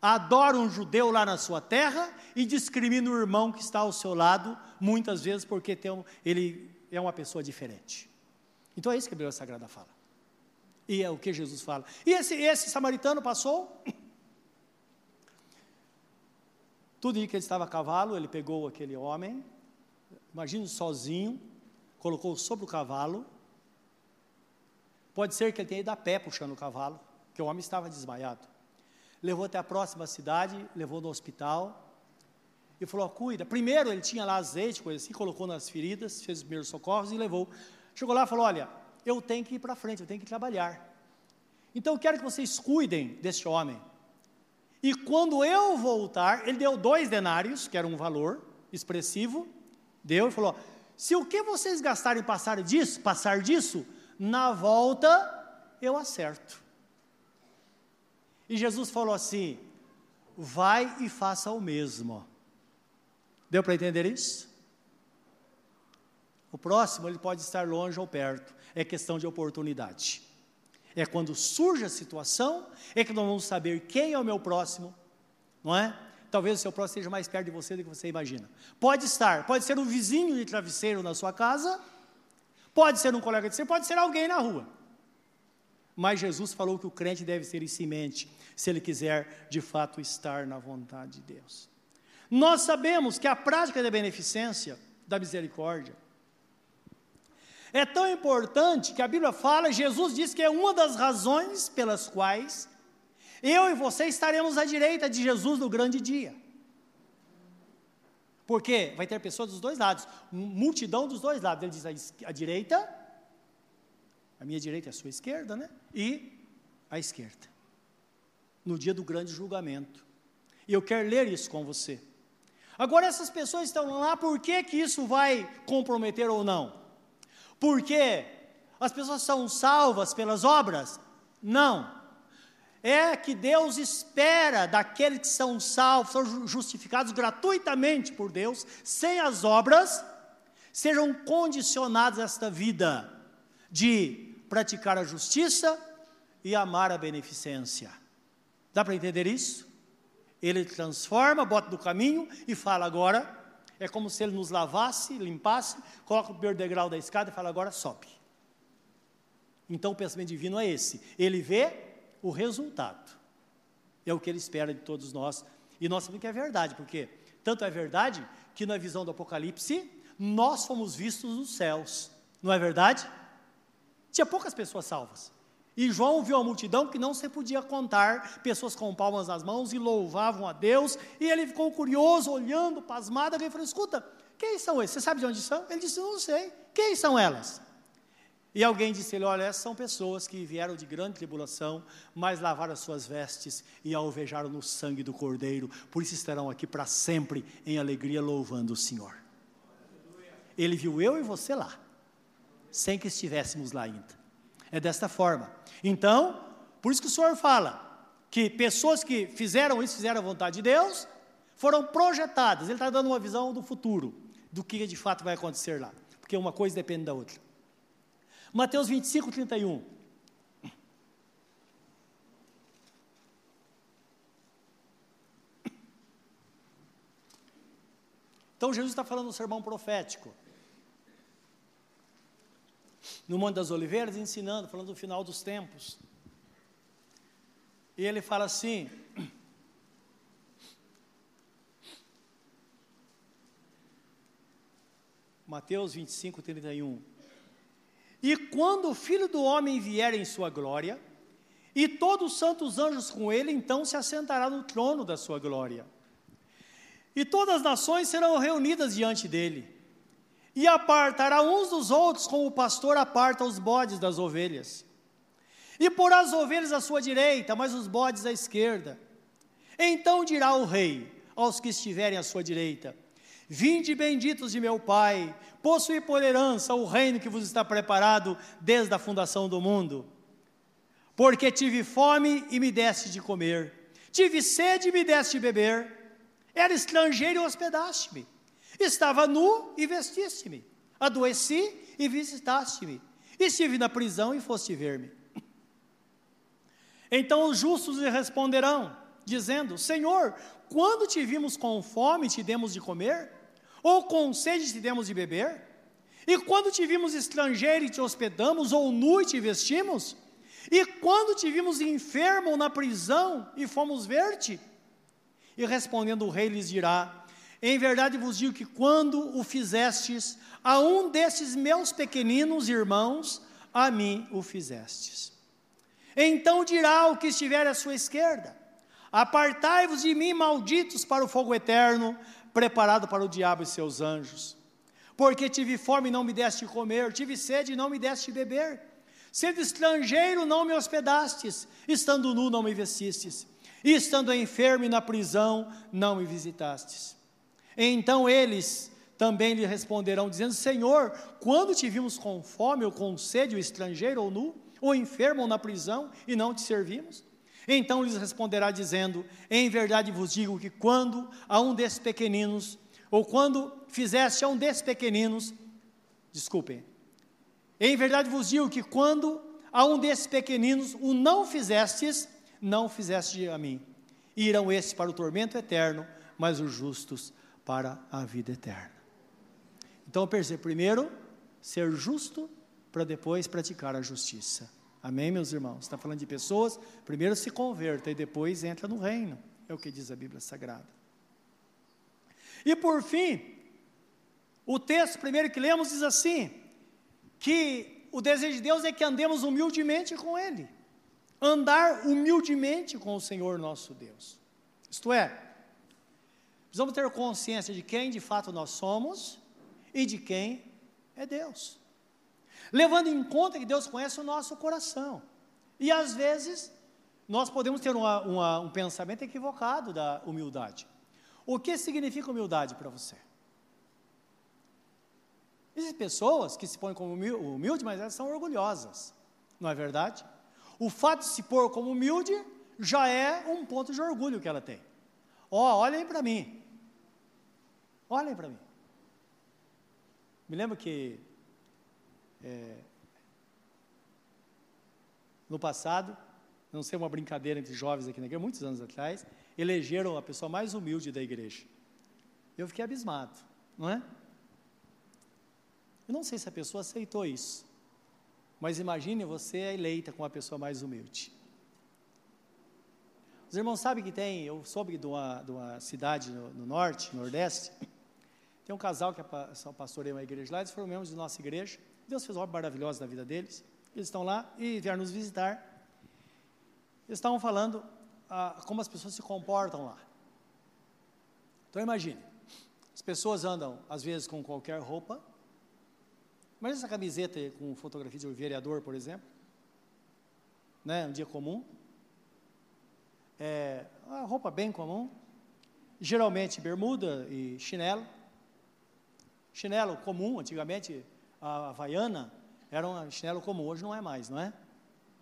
A: Adora um judeu lá na sua terra e discrimina o irmão que está ao seu lado, muitas vezes porque um, ele é uma pessoa diferente. Então é isso que a Bíblia Sagrada fala. E é o que Jesus fala. E esse, esse samaritano passou. Tudo dia que ele estava a cavalo, ele pegou aquele homem, imagina sozinho, colocou sobre o cavalo Pode ser que ele tenha ido a pé puxando o cavalo, que o homem estava desmaiado. Levou até a próxima cidade, levou no hospital e falou: cuida. Primeiro ele tinha lá azeite, coisa assim, colocou nas feridas, fez os primeiros socorros e levou. Chegou lá e falou: olha, eu tenho que ir para frente, eu tenho que trabalhar. Então eu quero que vocês cuidem deste homem. E quando eu voltar, ele deu dois denários, que era um valor expressivo, deu e falou: se o que vocês gastarem passar disso, passar disso, na volta eu acerto. E Jesus falou assim: vai e faça o mesmo. Deu para entender isso? O próximo ele pode estar longe ou perto, é questão de oportunidade. É quando surge a situação, é que nós vamos saber quem é o meu próximo, não é? Talvez o seu próximo esteja mais perto de você do que você imagina. Pode estar, pode ser um vizinho de travesseiro na sua casa, pode ser um colega de você, pode ser alguém na rua. Mas Jesus falou que o crente deve ser em si mente, se ele quiser de fato estar na vontade de Deus. Nós sabemos que a prática da beneficência, da misericórdia, é tão importante que a Bíblia fala, Jesus diz que é uma das razões pelas quais eu e você estaremos à direita de Jesus no grande dia. Porque vai ter pessoas dos dois lados, multidão dos dois lados. Ele diz a, direita, a minha direita é a sua esquerda, né? E a esquerda. No dia do grande julgamento. E eu quero ler isso com você. Agora, essas pessoas estão lá, por que, que isso vai comprometer ou não? Porque as pessoas são salvas pelas obras? Não. É que Deus espera daqueles que são salvos, são justificados gratuitamente por Deus, sem as obras, sejam condicionados a esta vida de praticar a justiça e amar a beneficência. Dá para entender isso? Ele transforma, bota no caminho e fala agora. É como se ele nos lavasse, limpasse, coloca o primeiro degrau da escada e fala agora sobe. Então o pensamento divino é esse. Ele vê o resultado. É o que ele espera de todos nós. E nós sabemos que é verdade, porque tanto é verdade que na visão do Apocalipse nós fomos vistos nos céus. Não é verdade? Tinha poucas pessoas salvas. E João viu a multidão que não se podia contar, pessoas com palmas nas mãos e louvavam a Deus, e ele ficou curioso, olhando, pasmado, e falou: Escuta, quem são esses? Você sabe de onde são? Ele disse: Não sei. Quem são elas? E alguém disse ele: Olha, essas são pessoas que vieram de grande tribulação, mas lavaram as suas vestes e alvejaram no sangue do Cordeiro, por isso estarão aqui para sempre em alegria, louvando o Senhor. Ele viu eu e você lá, sem que estivéssemos lá ainda. É desta forma. Então, por isso que o Senhor fala que pessoas que fizeram isso, fizeram a vontade de Deus, foram projetadas. Ele está dando uma visão do futuro, do que de fato vai acontecer lá, porque uma coisa depende da outra. Mateus 25, 31. Então Jesus está falando um sermão profético no Monte das Oliveiras, ensinando, falando do final dos tempos. E ele fala assim: Mateus 25, 31. E quando o filho do homem vier em sua glória, e todos os santos anjos com ele, então se assentará no trono da sua glória. E todas as nações serão reunidas diante dele e apartará uns dos outros, como o pastor aparta os bodes das ovelhas. E porá as ovelhas à sua direita, mas os bodes à esquerda. Então dirá o rei aos que estiverem à sua direita: Vinde benditos de meu Pai, possuí por herança o reino que vos está preparado desde a fundação do mundo. Porque tive fome e me deste de comer, tive sede e me deste de beber, era estrangeiro e hospedaste-me Estava nu e vestiste-me. Adoeci e visitaste-me. Estive na prisão e foste ver-me. Então os justos lhe responderão, dizendo: Senhor, quando te vimos com fome, te demos de comer? Ou com sede, te demos de beber? E quando te vimos estrangeiro e te hospedamos, ou nu e te vestimos? E quando te vimos enfermo ou na prisão e fomos ver-te? E respondendo o rei lhes dirá: em verdade vos digo que quando o fizestes a um desses meus pequeninos irmãos, a mim o fizestes. Então dirá o que estiver à sua esquerda: Apartai-vos de mim, malditos, para o fogo eterno, preparado para o diabo e seus anjos. Porque tive fome e não me deste comer, tive sede e não me deste beber. Sendo estrangeiro, não me hospedastes, estando nu, não me vestistes, e estando enfermo e na prisão, não me visitastes. Então eles também lhe responderão, dizendo: Senhor, quando te vimos com fome ou com sede, ou estrangeiro ou nu, ou enfermo ou na prisão, e não te servimos? Então lhes responderá, dizendo: Em verdade vos digo que quando a um desses pequeninos, ou quando fizeste a um desses pequeninos, desculpem, em verdade vos digo que quando a um desses pequeninos o não fizestes, não fizeste a mim. Irão esses para o tormento eterno, mas os justos para a vida eterna. Então, perceba, primeiro, ser justo para depois praticar a justiça. Amém, meus irmãos? Está falando de pessoas, primeiro se converta e depois entra no reino. É o que diz a Bíblia Sagrada. E por fim, o texto primeiro que lemos diz assim: que o desejo de Deus é que andemos humildemente com Ele. Andar humildemente com o Senhor nosso Deus. Isto é, precisamos ter consciência de quem de fato nós somos e de quem é Deus. Levando em conta que Deus conhece o nosso coração. E às vezes, nós podemos ter uma, uma, um pensamento equivocado da humildade. O que significa humildade para você? Existem pessoas que se põem como humilde, mas elas são orgulhosas, não é verdade? O fato de se pôr como humilde já é um ponto de orgulho que ela tem. Ó, oh, olhem para mim. Olhem para mim. Me lembro que é, no passado, não sei uma brincadeira entre jovens aqui na igreja, muitos anos atrás, elegeram a pessoa mais humilde da igreja. Eu fiquei abismado, não é? Eu não sei se a pessoa aceitou isso, mas imagine você é eleita com a pessoa mais humilde. Os irmãos sabem que tem, eu soube de uma, de uma cidade no, no norte, nordeste, tem um casal que pastoreia uma igreja lá, eles foram membros de nossa igreja. Deus fez uma obra maravilhosa na vida deles. Eles estão lá e vieram nos visitar. Eles estavam falando ah, como as pessoas se comportam lá. Então imagine, as pessoas andam às vezes com qualquer roupa. Imagina essa camiseta com fotografia de um vereador, por exemplo. Né, um dia comum. É, uma roupa bem comum. Geralmente bermuda e chinelo. Chinelo comum, antigamente a Havaiana era um chinelo comum, hoje não é mais, não é?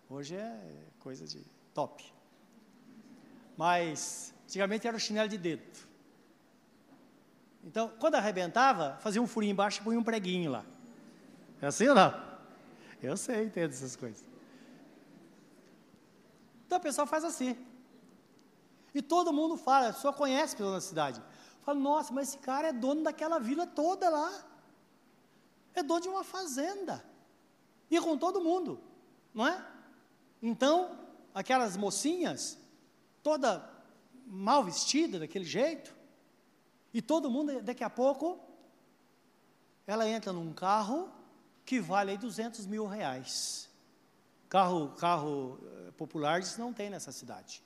A: Hoje é coisa de top. Mas antigamente era o chinelo de dedo. Então, quando arrebentava, fazia um furinho embaixo e punha um preguinho lá. É assim ou não? Eu sei, entendo essas coisas. Então o pessoal faz assim. E todo mundo fala, só conhece pessoas na cidade. Fala, nossa, mas esse cara é dono daquela vila toda lá. É dono de uma fazenda. E com todo mundo, não é? Então, aquelas mocinhas, toda mal vestida daquele jeito, e todo mundo, daqui a pouco, ela entra num carro que vale aí 200 mil reais. Carro, carro eh, popular isso não tem nessa cidade.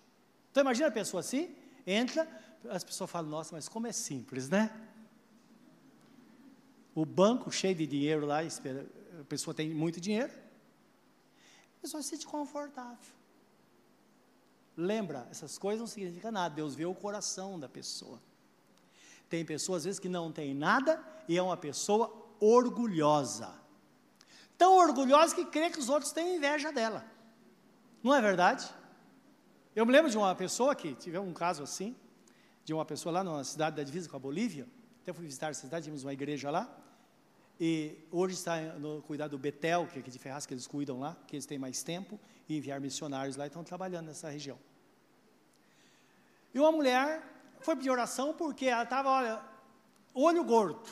A: Então imagina a pessoa assim, entra, as pessoas falam, nossa, mas como é simples, né? O banco cheio de dinheiro lá, a pessoa tem muito dinheiro, a pessoa se sente confortável. Lembra, essas coisas não significam nada, Deus vê o coração da pessoa. Tem pessoas, às vezes, que não tem nada e é uma pessoa orgulhosa. Tão orgulhosa que crê que os outros têm inveja dela. Não é verdade? Eu me lembro de uma pessoa que, tive um caso assim, de uma pessoa lá na cidade da divisa com a Bolívia, até fui visitar essa cidade, tínhamos uma igreja lá, e hoje está no cuidado do Betel, que é aqui de Ferraz, que eles cuidam lá, que eles têm mais tempo, e enviar missionários lá e estão trabalhando nessa região. E uma mulher foi pedir oração porque ela estava, olha, olho gordo.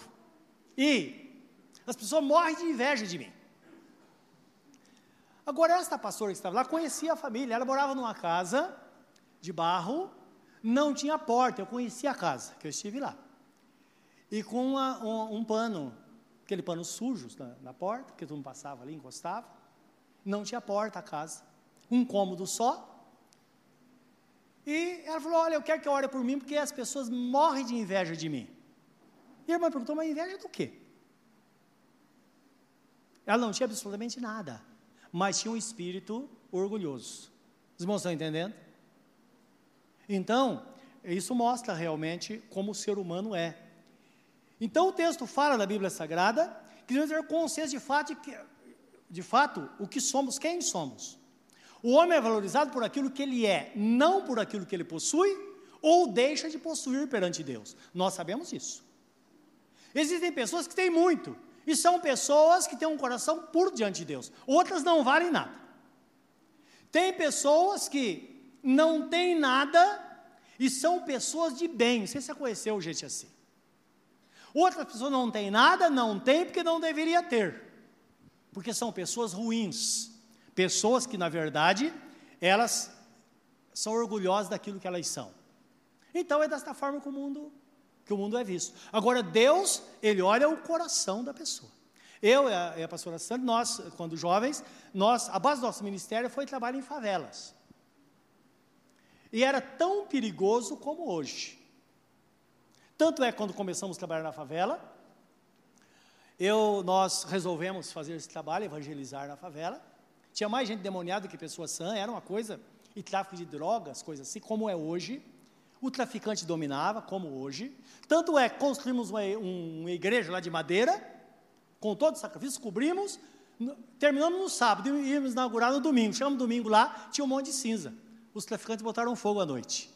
A: E as pessoas morrem de inveja de mim. Agora, esta pastora que estava lá conhecia a família, ela morava numa casa de barro, não tinha porta, eu conhecia a casa, que eu estive lá. E com uma, um, um, pano, aquele pano sujo na, na porta, que todo mundo passava ali, encostava. Não tinha porta a casa. Um cômodo só. E ela falou: Olha, eu quero que ore por mim, porque as pessoas morrem de inveja de mim. E a irmã perguntou: Mas inveja do quê? Ela não tinha absolutamente nada, mas tinha um espírito orgulhoso. Os irmãos estão entendendo? Então, isso mostra realmente como o ser humano é. Então o texto fala da Bíblia Sagrada que devemos ter consciência de fato, de, de fato o que somos, quem somos. O homem é valorizado por aquilo que ele é, não por aquilo que ele possui ou deixa de possuir perante Deus. Nós sabemos isso. Existem pessoas que têm muito, e são pessoas que têm um coração puro diante de Deus. Outras não valem nada. Tem pessoas que não têm nada e são pessoas de bem. Não sei se você conheceu gente assim. Outras pessoas não têm nada, não tem porque não deveria ter. Porque são pessoas ruins. Pessoas que, na verdade, elas são orgulhosas daquilo que elas são. Então é desta forma que o mundo que o mundo é visto. Agora Deus, ele olha o coração da pessoa. Eu e a, a pastora Sandra, nós, quando jovens, nós, a base do nosso ministério foi trabalhar em favelas. E era tão perigoso como hoje. Tanto é quando começamos a trabalhar na favela, eu, nós resolvemos fazer esse trabalho, evangelizar na favela. Tinha mais gente demoniada que pessoa sã, era uma coisa, e tráfico de drogas, coisas assim, como é hoje. O traficante dominava, como hoje. Tanto é que construímos uma, uma igreja lá de madeira, com todo o sacrifício, cobrimos, terminamos no sábado e íamos inaugurar no domingo. Chegamos no domingo lá, tinha um monte de cinza. Os traficantes botaram fogo à noite.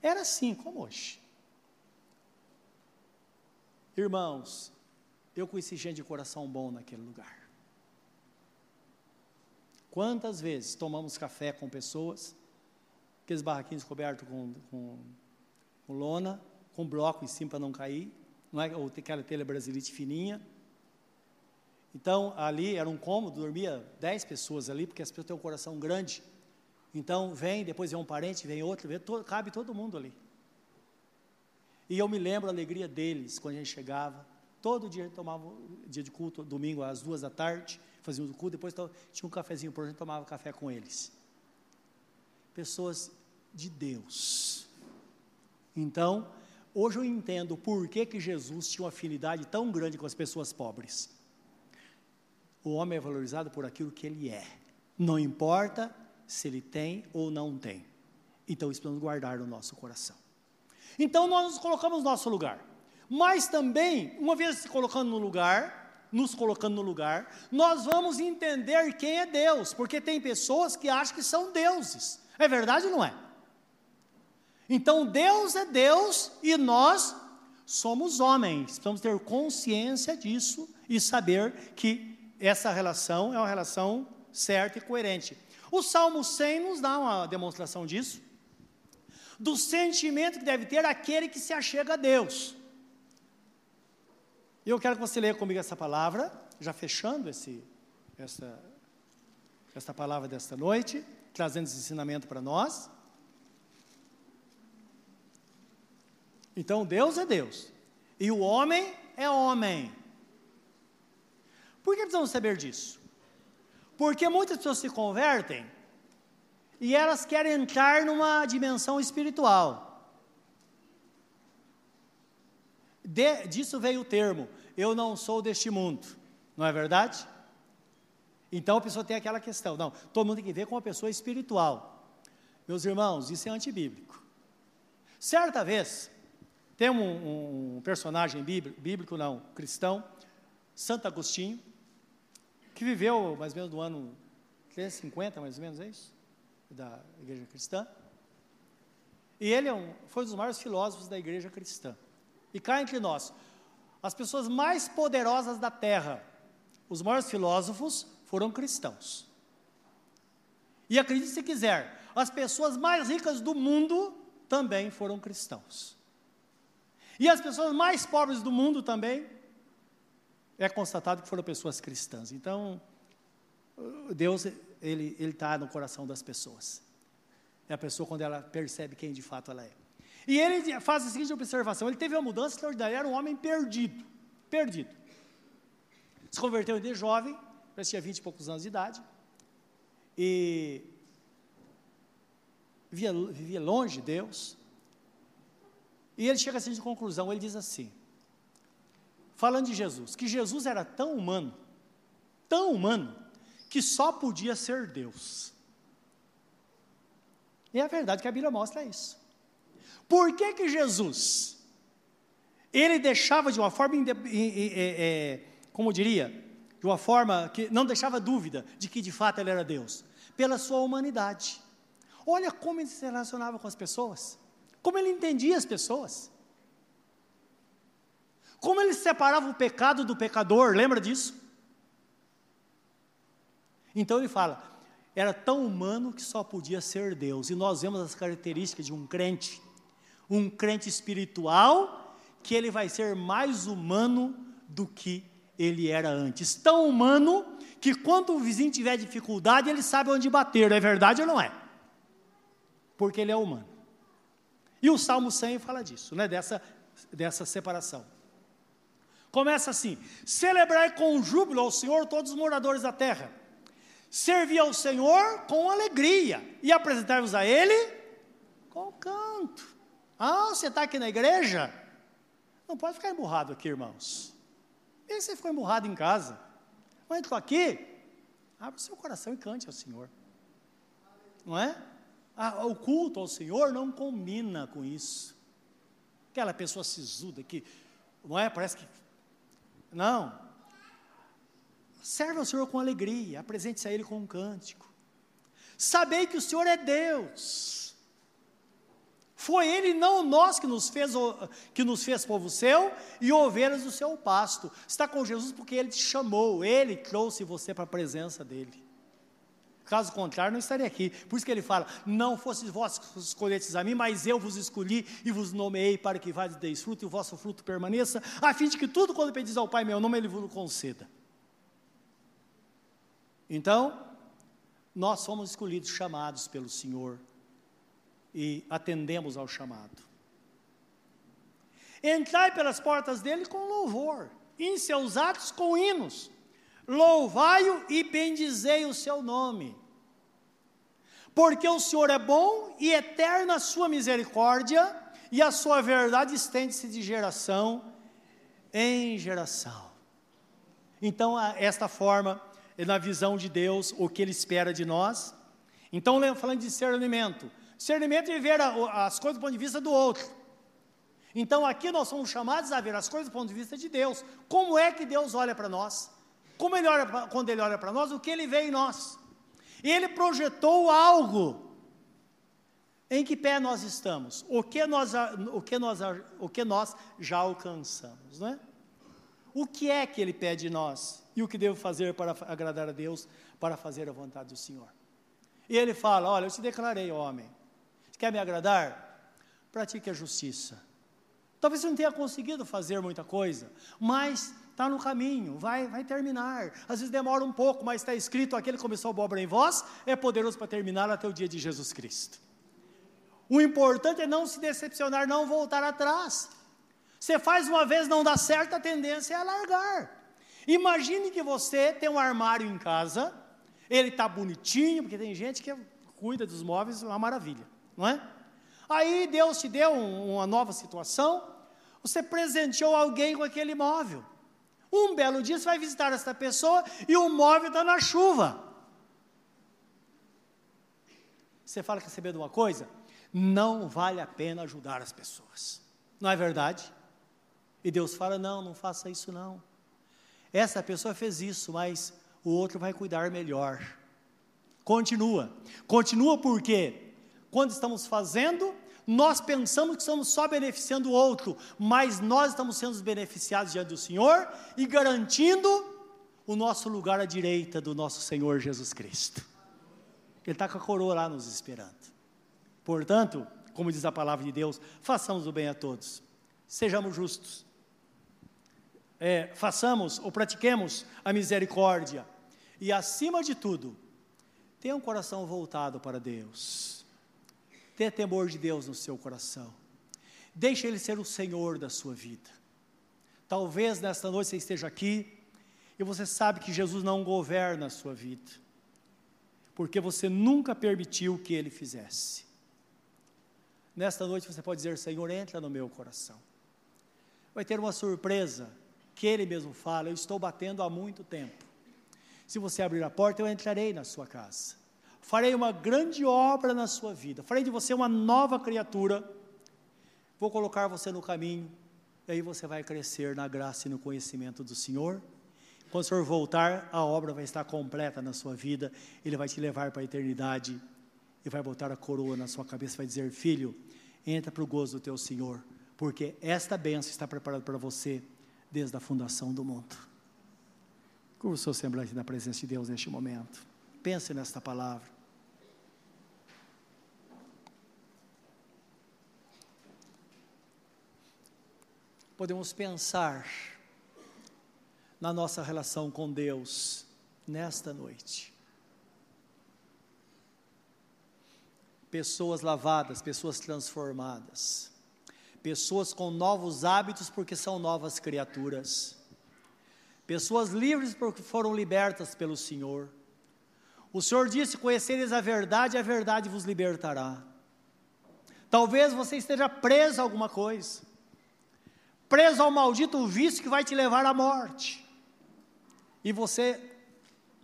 A: Era assim, como hoje. Irmãos, eu conheci gente de coração bom naquele lugar. Quantas vezes tomamos café com pessoas, aqueles barraquinhos cobertos com, com, com lona, com bloco em cima para não cair, não é? ou aquela telha brasilite fininha. Então, ali era um cômodo, dormia dez pessoas ali, porque as pessoas têm um coração grande. Então, vem, depois vem um parente, vem outro, vem todo, cabe todo mundo ali. E eu me lembro a alegria deles quando a gente chegava. Todo dia tomava dia de culto, domingo às duas da tarde, fazia o culto, depois tinha um cafezinho por a gente tomava café com eles. Pessoas de Deus. Então, hoje eu entendo por que, que Jesus tinha uma afinidade tão grande com as pessoas pobres. O homem é valorizado por aquilo que ele é. Não importa se ele tem ou não tem. Então, isso precisamos guardar no nosso coração. Então nós nos colocamos no nosso lugar. Mas também, uma vez se colocando no lugar, nos colocando no lugar, nós vamos entender quem é Deus, porque tem pessoas que acham que são deuses. É verdade ou não é? Então Deus é Deus e nós somos homens. Precisamos ter consciência disso e saber que essa relação é uma relação certa e coerente. O Salmo 100 nos dá uma demonstração disso do sentimento que deve ter aquele que se achega a Deus. Eu quero que você leia comigo essa palavra, já fechando esse, essa, essa palavra desta noite, trazendo esse ensinamento para nós. Então, Deus é Deus, e o homem é homem. Por que precisamos saber disso? Porque muitas pessoas se convertem e elas querem entrar numa dimensão espiritual. De, disso veio o termo, eu não sou deste mundo, não é verdade? Então a pessoa tem aquela questão, não, todo mundo tem que ver com uma pessoa espiritual. Meus irmãos, isso é antibíblico. Certa vez, tem um, um personagem bíblico, bíblico, não, cristão, Santo Agostinho, que viveu mais ou menos no ano 350, mais ou menos, é isso? da igreja cristã. E ele é um, foi um dos maiores filósofos da igreja cristã. E cá entre nós, as pessoas mais poderosas da terra, os maiores filósofos, foram cristãos. E acredite se quiser, as pessoas mais ricas do mundo também foram cristãos. E as pessoas mais pobres do mundo também é constatado que foram pessoas cristãs. Então, Deus ele está no coração das pessoas. É a pessoa quando ela percebe quem de fato ela é. E ele faz a seguinte observação: ele teve uma mudança extraordinária, era um homem perdido. Perdido. Se converteu de jovem, parece tinha 20 e poucos anos de idade. E vivia, vivia longe de Deus. E ele chega a seguinte conclusão: ele diz assim, falando de Jesus, que Jesus era tão humano, tão humano, que só podia ser Deus. E é verdade que a Bíblia mostra isso. Por que que Jesus, ele deixava de uma forma, é, como diria, de uma forma que não deixava dúvida de que de fato ele era Deus, pela sua humanidade. Olha como ele se relacionava com as pessoas, como ele entendia as pessoas, como ele separava o pecado do pecador, lembra disso? Então ele fala: era tão humano que só podia ser Deus, e nós vemos as características de um crente, um crente espiritual, que ele vai ser mais humano do que ele era antes. Tão humano que quando o vizinho tiver dificuldade, ele sabe onde bater, é verdade ou não é? Porque ele é humano. E o Salmo 100 fala disso, né? dessa, dessa separação. Começa assim: celebrai com júbilo ao Senhor todos os moradores da terra, servi ao Senhor com alegria e apresentai-vos a Ele com canto. Ah, você está aqui na igreja? Não pode ficar emburrado aqui, irmãos. E você ficou emburrado em casa. Mas estou aqui, abre o seu coração e cante ao Senhor. Não é? Ah, o culto ao Senhor não combina com isso. Aquela pessoa sisuda que, não é? Parece que. Não. Serve ao Senhor com alegria, apresente-se a Ele com um cântico. Sabei que o Senhor é Deus. Foi Ele, não nós, que nos fez, que nos fez povo seu e ovelhas do seu pasto. Está com Jesus porque Ele te chamou, Ele trouxe você para a presença dEle. Caso contrário, não estaria aqui. Por isso que ele fala: Não fostes vós que escolhestes a mim, mas eu vos escolhi e vos nomeei para que vades deis fruto e o vosso fruto permaneça, a fim de que tudo quando pedis ao Pai meu nome, Ele vos conceda. Então, nós fomos escolhidos, chamados pelo Senhor e atendemos ao chamado. Entrai pelas portas dele com louvor, em seus atos com hinos, louvai-o e bendizei o seu nome. Porque o Senhor é bom e eterna a sua misericórdia, e a sua verdade estende-se de geração em geração. Então, esta forma, na visão de Deus, o que Ele espera de nós. Então, falando de discernimento, Discernimento é ver as coisas do ponto de vista do outro. Então aqui nós somos chamados a ver as coisas do ponto de vista de Deus. Como é que Deus olha para nós? Como ele olha pra, quando ele olha para nós, o que ele vê em nós? Ele projetou algo. Em que pé nós estamos? O que nós, o que nós, o que nós já alcançamos, não é? O que é que ele pede de nós? E o que devo fazer para agradar a Deus, para fazer a vontade do Senhor? E ele fala: Olha, eu te declarei homem, Quer me agradar? Pratique a justiça. Talvez você não tenha conseguido fazer muita coisa, mas está no caminho, vai, vai terminar. Às vezes demora um pouco, mas está escrito: aquele que começou a obra em vós é poderoso para terminar até o dia de Jesus Cristo. O importante é não se decepcionar, não voltar atrás. Você faz uma vez, não dá certo, a tendência é largar. Imagine que você tem um armário em casa, ele está bonitinho, porque tem gente que cuida dos móveis, uma maravilha não é? Aí Deus te deu um, uma nova situação, você presenteou alguém com aquele móvel. Um belo dia você vai visitar essa pessoa e o móvel está na chuva. Você fala que receber de uma coisa? Não vale a pena ajudar as pessoas. Não é verdade? E Deus fala: não, não faça isso não. Essa pessoa fez isso, mas o outro vai cuidar melhor. Continua. Continua por quê? Quando estamos fazendo, nós pensamos que estamos só beneficiando o outro, mas nós estamos sendo beneficiados diante do Senhor e garantindo o nosso lugar à direita do nosso Senhor Jesus Cristo. Ele está com a coroa lá nos esperando. Portanto, como diz a palavra de Deus, façamos o bem a todos, sejamos justos, é, façamos ou pratiquemos a misericórdia e, acima de tudo, tenha um coração voltado para Deus. Tenha temor de Deus no seu coração. Deixe Ele ser o Senhor da sua vida. Talvez nesta noite você esteja aqui e você sabe que Jesus não governa a sua vida, porque você nunca permitiu que Ele fizesse. Nesta noite você pode dizer: Senhor, entra no meu coração. Vai ter uma surpresa que Ele mesmo fala: Eu estou batendo há muito tempo. Se você abrir a porta, eu entrarei na sua casa farei uma grande obra na sua vida, farei de você uma nova criatura, vou colocar você no caminho E aí você vai crescer na graça e no conhecimento do Senhor. Quando o Senhor voltar, a obra vai estar completa na sua vida. Ele vai te levar para a eternidade e vai botar a coroa na sua cabeça. Vai dizer: Filho, entra para o gozo do teu Senhor, porque esta bênção está preparada para você desde a fundação do mundo. Curva o seu semblante na presença de Deus neste momento. Pense nesta palavra. Podemos pensar na nossa relação com Deus nesta noite. Pessoas lavadas, pessoas transformadas, pessoas com novos hábitos porque são novas criaturas, pessoas livres porque foram libertas pelo Senhor o Senhor disse: Conhecereis a verdade, a verdade vos libertará. Talvez você esteja preso a alguma coisa, preso ao maldito vício que vai te levar à morte, e você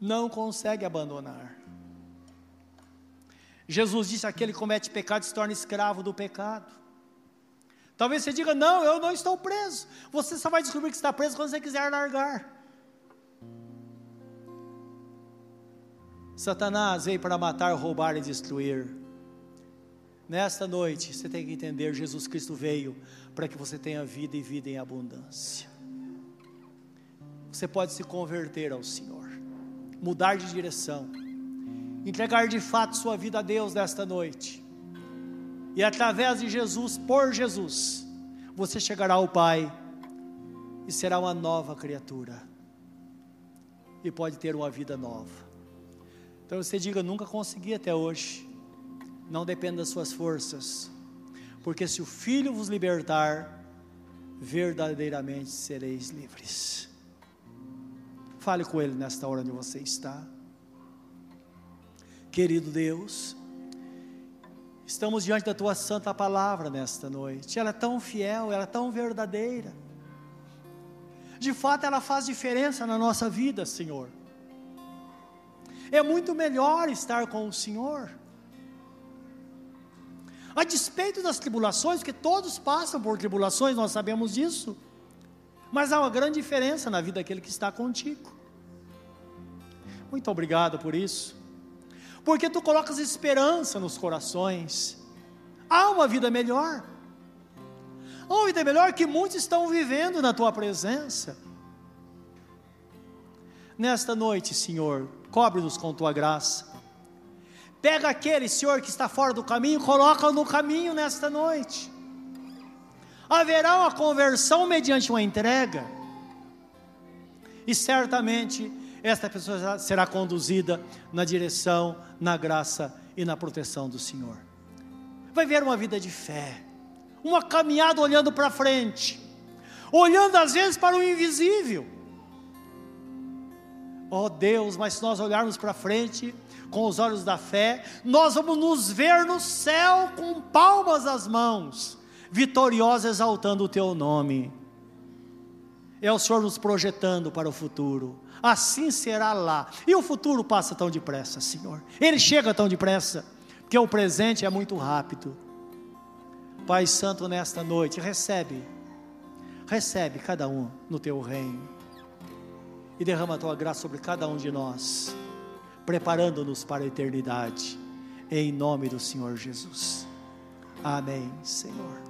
A: não consegue abandonar. Jesus disse: aquele que comete pecado se torna escravo do pecado. Talvez você diga: não, eu não estou preso. Você só vai descobrir que está preso quando você quiser largar. Satanás veio para matar, roubar e destruir. Nesta noite, você tem que entender: Jesus Cristo veio para que você tenha vida e vida em abundância. Você pode se converter ao Senhor, mudar de direção, entregar de fato sua vida a Deus nesta noite. E através de Jesus, por Jesus, você chegará ao Pai e será uma nova criatura. E pode ter uma vida nova. Então você diga: nunca consegui até hoje. Não depende das suas forças. Porque se o Filho vos libertar, verdadeiramente sereis livres. Fale com Ele nesta hora onde você está. Querido Deus, estamos diante da Tua Santa Palavra nesta noite. Ela é tão fiel, ela é tão verdadeira. De fato, ela faz diferença na nossa vida, Senhor. É muito melhor estar com o Senhor. A despeito das tribulações, porque todos passam por tribulações, nós sabemos disso. Mas há uma grande diferença na vida daquele que está contigo. Muito obrigado por isso. Porque tu colocas esperança nos corações. Há uma vida melhor. Há uma vida melhor que muitos estão vivendo na tua presença. Nesta noite, Senhor, cobre-nos com tua graça. Pega aquele, Senhor, que está fora do caminho, coloca no caminho nesta noite. Haverá uma conversão mediante uma entrega, e certamente esta pessoa será conduzida na direção, na graça e na proteção do Senhor. Vai ver uma vida de fé, uma caminhada olhando para frente, olhando às vezes para o invisível Oh Deus, mas se nós olharmos para frente com os olhos da fé, nós vamos nos ver no céu com palmas às mãos, vitoriosos exaltando o teu nome. É o Senhor nos projetando para o futuro. Assim será lá. E o futuro passa tão depressa, Senhor. Ele chega tão depressa, porque o presente é muito rápido. Pai Santo, nesta noite, recebe, recebe cada um no teu reino e derrama a tua graça sobre cada um de nós, preparando-nos para a eternidade, em nome do Senhor Jesus. Amém, Senhor.